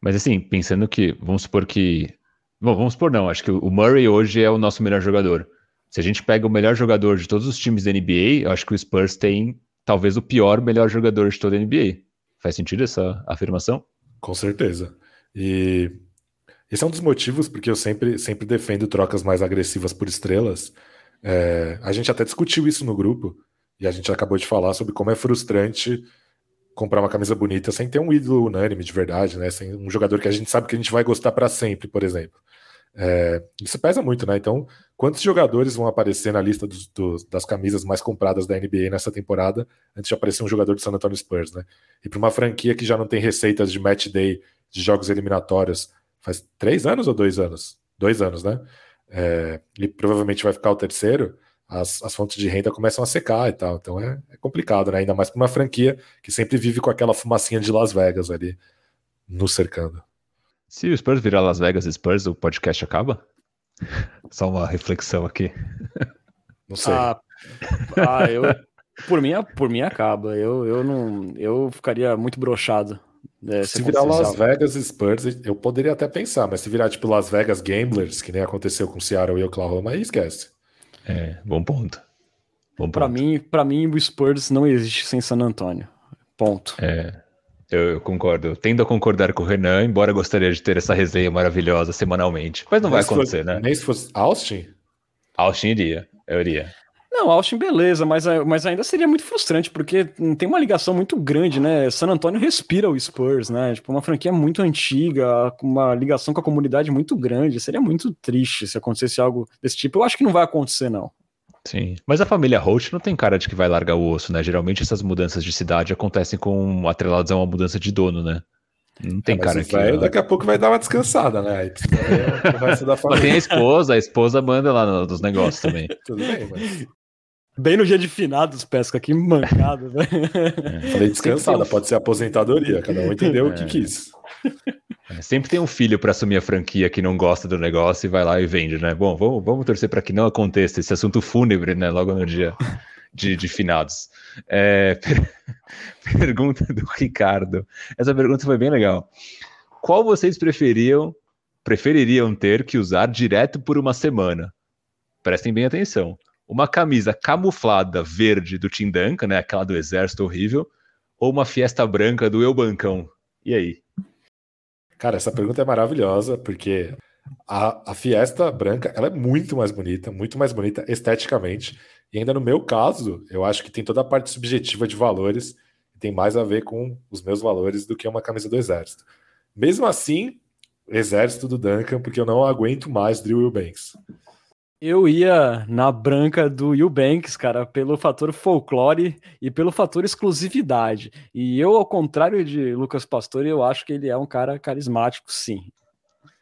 Mas assim, pensando que vamos supor que, bom, vamos supor não, acho que o Murray hoje é o nosso melhor jogador. Se a gente pega o melhor jogador de todos os times da NBA, eu acho que o Spurs tem talvez o pior melhor jogador de toda a NBA. Faz sentido essa afirmação? Com certeza. E esse é um dos motivos porque eu sempre, sempre defendo trocas mais agressivas por estrelas. É, a gente até discutiu isso no grupo e a gente acabou de falar sobre como é frustrante comprar uma camisa bonita sem ter um ídolo unânime de verdade, né? Sem um jogador que a gente sabe que a gente vai gostar para sempre, por exemplo. É, isso pesa muito, né? Então, quantos jogadores vão aparecer na lista dos, dos, das camisas mais compradas da NBA nessa temporada antes de aparecer um jogador do San Antonio Spurs, né? E para uma franquia que já não tem receitas de match day de jogos eliminatórios faz três anos ou dois anos? Dois anos, né? É, ele provavelmente vai ficar o terceiro. As, as, fontes de renda começam a secar e tal. Então é, é complicado, né? Ainda mais para uma franquia que sempre vive com aquela fumacinha de Las Vegas ali nos cercando. Se o Spurs virar Las Vegas Spurs, o podcast acaba? (laughs) Só uma reflexão aqui. Não sei. Ah, ah eu, Por mim, por mim acaba. Eu, eu não, eu ficaria muito brochado. É, se virar Las Vegas Spurs, eu poderia até pensar, mas se virar tipo Las Vegas Gamblers, que nem aconteceu com Seattle e Oklahoma, aí esquece. É, bom ponto. Bom para mim, para mim o Spurs não existe sem San Antonio. Ponto. É, eu, eu, concordo. Tendo a concordar com o Renan, embora gostaria de ter essa resenha maravilhosa semanalmente. Mas não nem vai acontecer, fosse, né? Nem se fosse Austin? Austin iria, eu iria. Não, Austin, beleza, mas, mas ainda seria muito frustrante, porque tem uma ligação muito grande, né? San Antonio respira o Spurs, né? Tipo, uma franquia muito antiga, com uma ligação com a comunidade muito grande. Seria muito triste se acontecesse algo desse tipo. Eu acho que não vai acontecer, não. Sim, mas a família Holt não tem cara de que vai largar o osso, né? Geralmente essas mudanças de cidade acontecem com atrelados a uma mudança de dono, né? Não tem é, cara que. Vai, daqui a pouco vai dar uma descansada, né? Aí precisa da família. Mas tem a esposa, a esposa manda lá nos negócios também. (laughs) Tudo bem, mas. Bem no dia de finados, pesca, que mancado, velho. É. Falei descansada, pode ser aposentadoria, cada um entendeu é. o que é. quis. (laughs) É, sempre tem um filho para assumir a franquia que não gosta do negócio e vai lá e vende, né? Bom, vamos, vamos torcer para que não aconteça esse assunto fúnebre, né? Logo no dia de, de finados. É, (laughs) per... Pergunta do Ricardo. Essa pergunta foi bem legal. Qual vocês preferiam, prefeririam ter que usar direto por uma semana? Prestem bem atenção uma camisa camuflada verde do Tim Duncan, né, aquela do exército horrível, ou uma fiesta branca do Eu Bancão? E aí? Cara, essa pergunta é maravilhosa, porque a, a fiesta branca ela é muito mais bonita, muito mais bonita esteticamente. E ainda no meu caso, eu acho que tem toda a parte subjetiva de valores, tem mais a ver com os meus valores do que uma camisa do exército. Mesmo assim, exército do Duncan, porque eu não aguento mais Drill Eubanks. Eu ia na branca do Eubanks, cara, pelo fator folclore e pelo fator exclusividade. E eu, ao contrário de Lucas Pastore, eu acho que ele é um cara carismático, sim.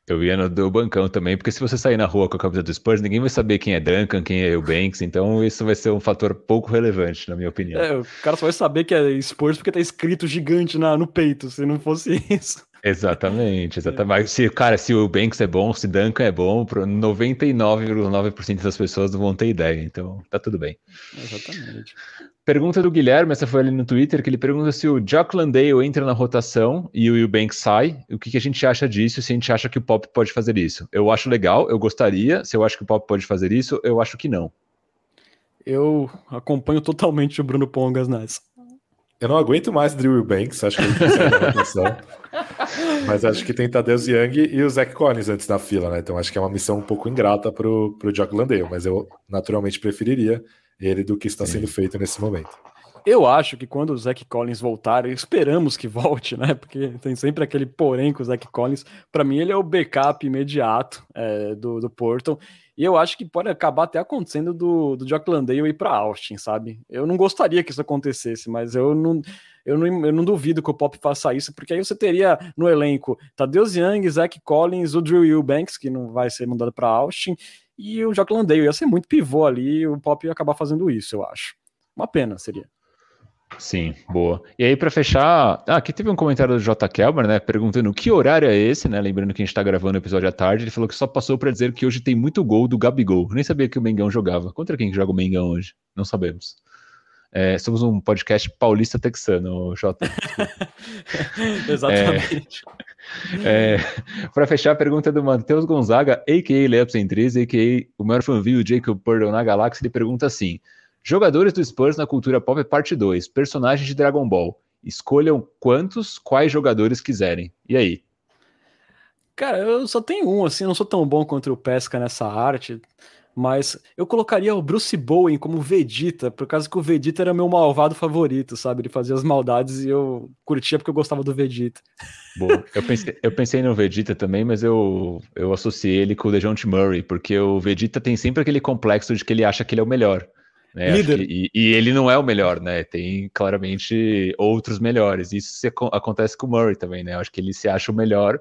Eu ia no do bancão também, porque se você sair na rua com a camisa do Spurs, ninguém vai saber quem é Duncan, quem é Eubanks, então isso vai ser um fator pouco relevante, na minha opinião. É, o cara só vai saber que é Spurs porque tá escrito gigante na, no peito, se não fosse (laughs) isso. Exatamente, exatamente. Se, cara, se o Banks é bom, se Duncan é bom, 99,9% das pessoas não vão ter ideia, então tá tudo bem. Exatamente. Pergunta do Guilherme, essa foi ali no Twitter, que ele pergunta se o Jock Landale entra na rotação e o Eubanks sai, o que, que a gente acha disso, se a gente acha que o Pop pode fazer isso. Eu acho legal, eu gostaria, se eu acho que o Pop pode fazer isso, eu acho que não. Eu acompanho totalmente o Bruno Pongas nessa. Eu não aguento mais Drew Banks, acho que ele tem rotação. (laughs) Mas acho que tem Tadeusz Young e o Zach Collins antes da fila, né? Então acho que é uma missão um pouco ingrata pro, pro Jock Landale, mas eu naturalmente preferiria ele do que está Sim. sendo feito nesse momento. Eu acho que quando o Zach Collins voltar, esperamos que volte, né? Porque tem sempre aquele porém com o Zach Collins. Para mim, ele é o backup imediato é, do, do Porto. E eu acho que pode acabar até acontecendo do, do Jock Landale ir para Austin, sabe? Eu não gostaria que isso acontecesse, mas eu não, eu não, eu não duvido que o Pop faça isso, porque aí você teria no elenco Tadeusz Young, Zach Collins, o Drew Eubanks, que não vai ser mandado para Austin, e o Jock Landale. Ia ser muito pivô ali, o Pop ia acabar fazendo isso, eu acho. Uma pena seria. Sim, boa. E aí, para fechar, ah, aqui teve um comentário do J. Kelmer, né, perguntando que horário é esse, né? Lembrando que a gente tá gravando o episódio à tarde. Ele falou que só passou para dizer que hoje tem muito gol do Gabigol. nem sabia que o Mengão jogava. Contra quem que joga o Mengão hoje? Não sabemos. É, somos um podcast paulista texano, J. (laughs) Exatamente. É, é, para fechar, a pergunta do Matheus Gonzaga, a.k.a. Lepsentriz, a.k.a. o maior fanview Jacob Purdle na galáxia, ele pergunta assim. Jogadores do Spurs na cultura pop, parte 2. Personagens de Dragon Ball. Escolham quantos, quais jogadores quiserem. E aí? Cara, eu só tenho um, assim, eu não sou tão bom contra o Pesca nessa arte, mas eu colocaria o Bruce Bowen como Vegeta, por causa que o Vegeta era meu malvado favorito, sabe? Ele fazia as maldades e eu curtia porque eu gostava do Vegeta. Boa. Eu pensei, eu pensei no Vegeta também, mas eu, eu associei ele com o DeJounte Murray, porque o Vegeta tem sempre aquele complexo de que ele acha que ele é o melhor. Né? Líder. Que, e, e, ele não é o melhor, né? Tem claramente outros melhores. Isso se, acontece com o Murray também, né? Eu acho que ele se acha o melhor,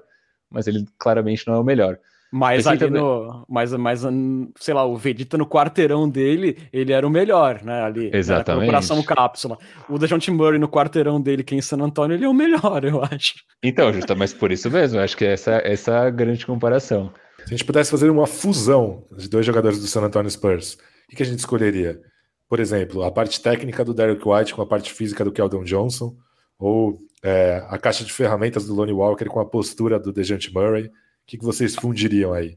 mas ele claramente não é o melhor. Mas ali também... no. Mas, mas, sei lá, o Vegeta no quarteirão dele, ele era o melhor, né? Ali. Exatamente. Operação Cápsula. O Dejounte Murray no quarteirão dele, que é em San Antônio, ele é o melhor, (laughs) eu acho. Então, justa, mas por isso mesmo, eu acho que essa, essa é a grande comparação. Se a gente pudesse fazer uma fusão de dois jogadores do San Antonio Spurs, o que a gente escolheria? Por exemplo, a parte técnica do Derek White com a parte física do Keldon Johnson, ou é, a caixa de ferramentas do Lonnie Walker com a postura do Dejante Murray. O que, que vocês fundiriam aí?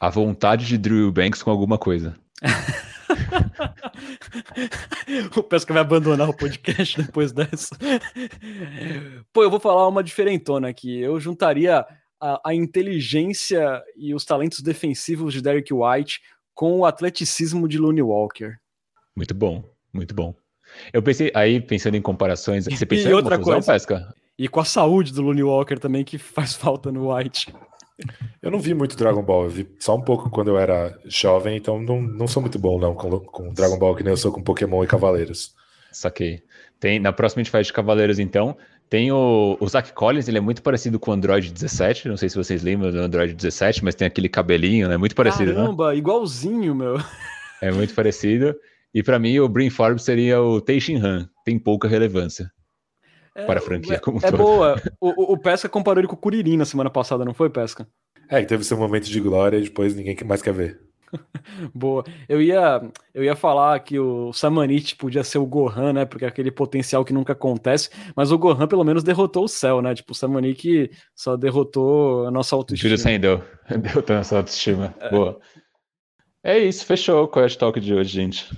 A vontade de Drew Banks com alguma coisa. (laughs) o Pesca vai abandonar o podcast depois dessa. Pô, eu vou falar uma diferentona aqui. Eu juntaria a, a, inteligência e os talentos defensivos de Derek White com o atleticismo de Looney Walker. Muito bom, muito bom. Eu pensei, aí pensando em comparações, você pensou e em outra coisa, Pesca? E com a saúde do Looney Walker também, que faz falta no White. Eu não vi muito Dragon Ball, eu vi só um pouco quando eu era jovem, então não, não sou muito bom não com, com Dragon Ball, que nem eu sou com Pokémon e Cavaleiros. Saquei. Tem, na próxima a gente faz de Cavaleiros então. Tem o, o Zach Collins, ele é muito parecido com o Android 17, não sei se vocês lembram do Android 17, mas tem aquele cabelinho, né? Muito parecido, Caramba, né? igualzinho, meu. É muito parecido. E para mim, o Brin Forbes seria o Teixin Han, tem pouca relevância é, para a franquia é, como É boa. (laughs) O, o, Pesca comparou ele com o Curirim na semana passada, não foi, Pesca? É, teve seu momento de glória e depois ninguém mais quer ver. (laughs) Boa. Eu ia, eu ia falar que o Samanit podia ser o Gohan, né? Porque é aquele potencial que nunca acontece, mas o Gohan pelo menos derrotou o céu, né? Tipo, o Samanit só derrotou a nossa autoestima. Júlio deu. Derrotou a nossa autoestima. É. Boa. É isso, fechou o Quiet Talk de hoje, gente.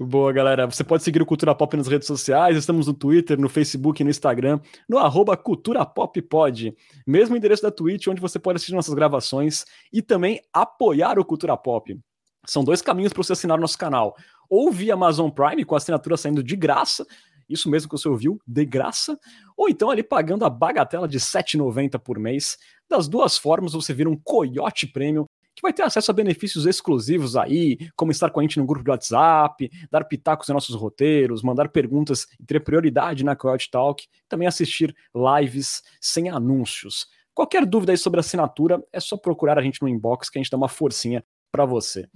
Boa, galera. Você pode seguir o Cultura Pop nas redes sociais. Estamos no Twitter, no Facebook no Instagram, no arroba Cultura Pop Pod. Mesmo endereço da Twitch, onde você pode assistir nossas gravações e também apoiar o Cultura Pop. São dois caminhos para você assinar o nosso canal. Ou via Amazon Prime, com a assinatura saindo de graça, isso mesmo que você ouviu, de graça, ou então ali pagando a bagatela de R$ 7,90 por mês. Das duas formas, você vira um Coyote Premium que vai ter acesso a benefícios exclusivos aí, como estar com a gente no grupo de WhatsApp, dar pitacos em nossos roteiros, mandar perguntas e ter prioridade na Coyote Talk, também assistir lives sem anúncios. Qualquer dúvida aí sobre assinatura, é só procurar a gente no inbox que a gente dá uma forcinha para você.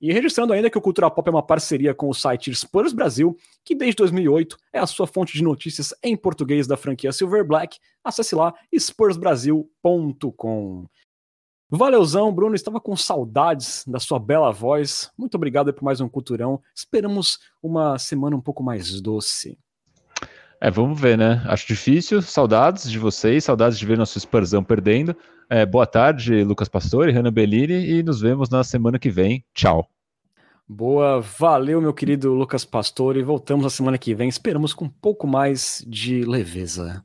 E registrando ainda que o Cultura Pop é uma parceria com o site Spurs Brasil, que desde 2008 é a sua fonte de notícias em português da franquia Silver Black. Acesse lá spursbrasil.com. Valeuzão, Bruno, estava com saudades da sua bela voz. Muito obrigado por mais um Culturão. Esperamos uma semana um pouco mais doce. É, vamos ver, né? Acho difícil. Saudades de vocês, saudades de ver nosso Sparzão perdendo. É, boa tarde, Lucas Pastore, Renan Bellini, e nos vemos na semana que vem. Tchau. Boa, valeu, meu querido Lucas Pastore. Voltamos na semana que vem. Esperamos com um pouco mais de leveza.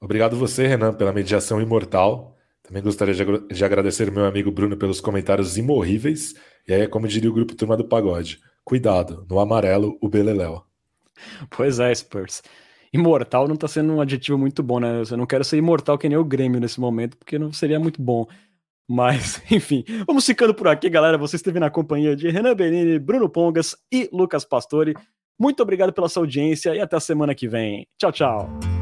Obrigado você, Renan, pela mediação imortal. Também gostaria de agradecer meu amigo Bruno pelos comentários imorríveis. E aí é como diria o grupo Turma do Pagode. Cuidado, no amarelo, o Beleléu. Pois é, Spurs. Imortal não tá sendo um adjetivo muito bom, né? Eu não quero ser imortal que nem o Grêmio nesse momento, porque não seria muito bom. Mas, (laughs) enfim, vamos ficando por aqui, galera. Você esteve na companhia de Renan Benini, Bruno Pongas e Lucas Pastore. Muito obrigado pela sua audiência e até a semana que vem. Tchau, tchau.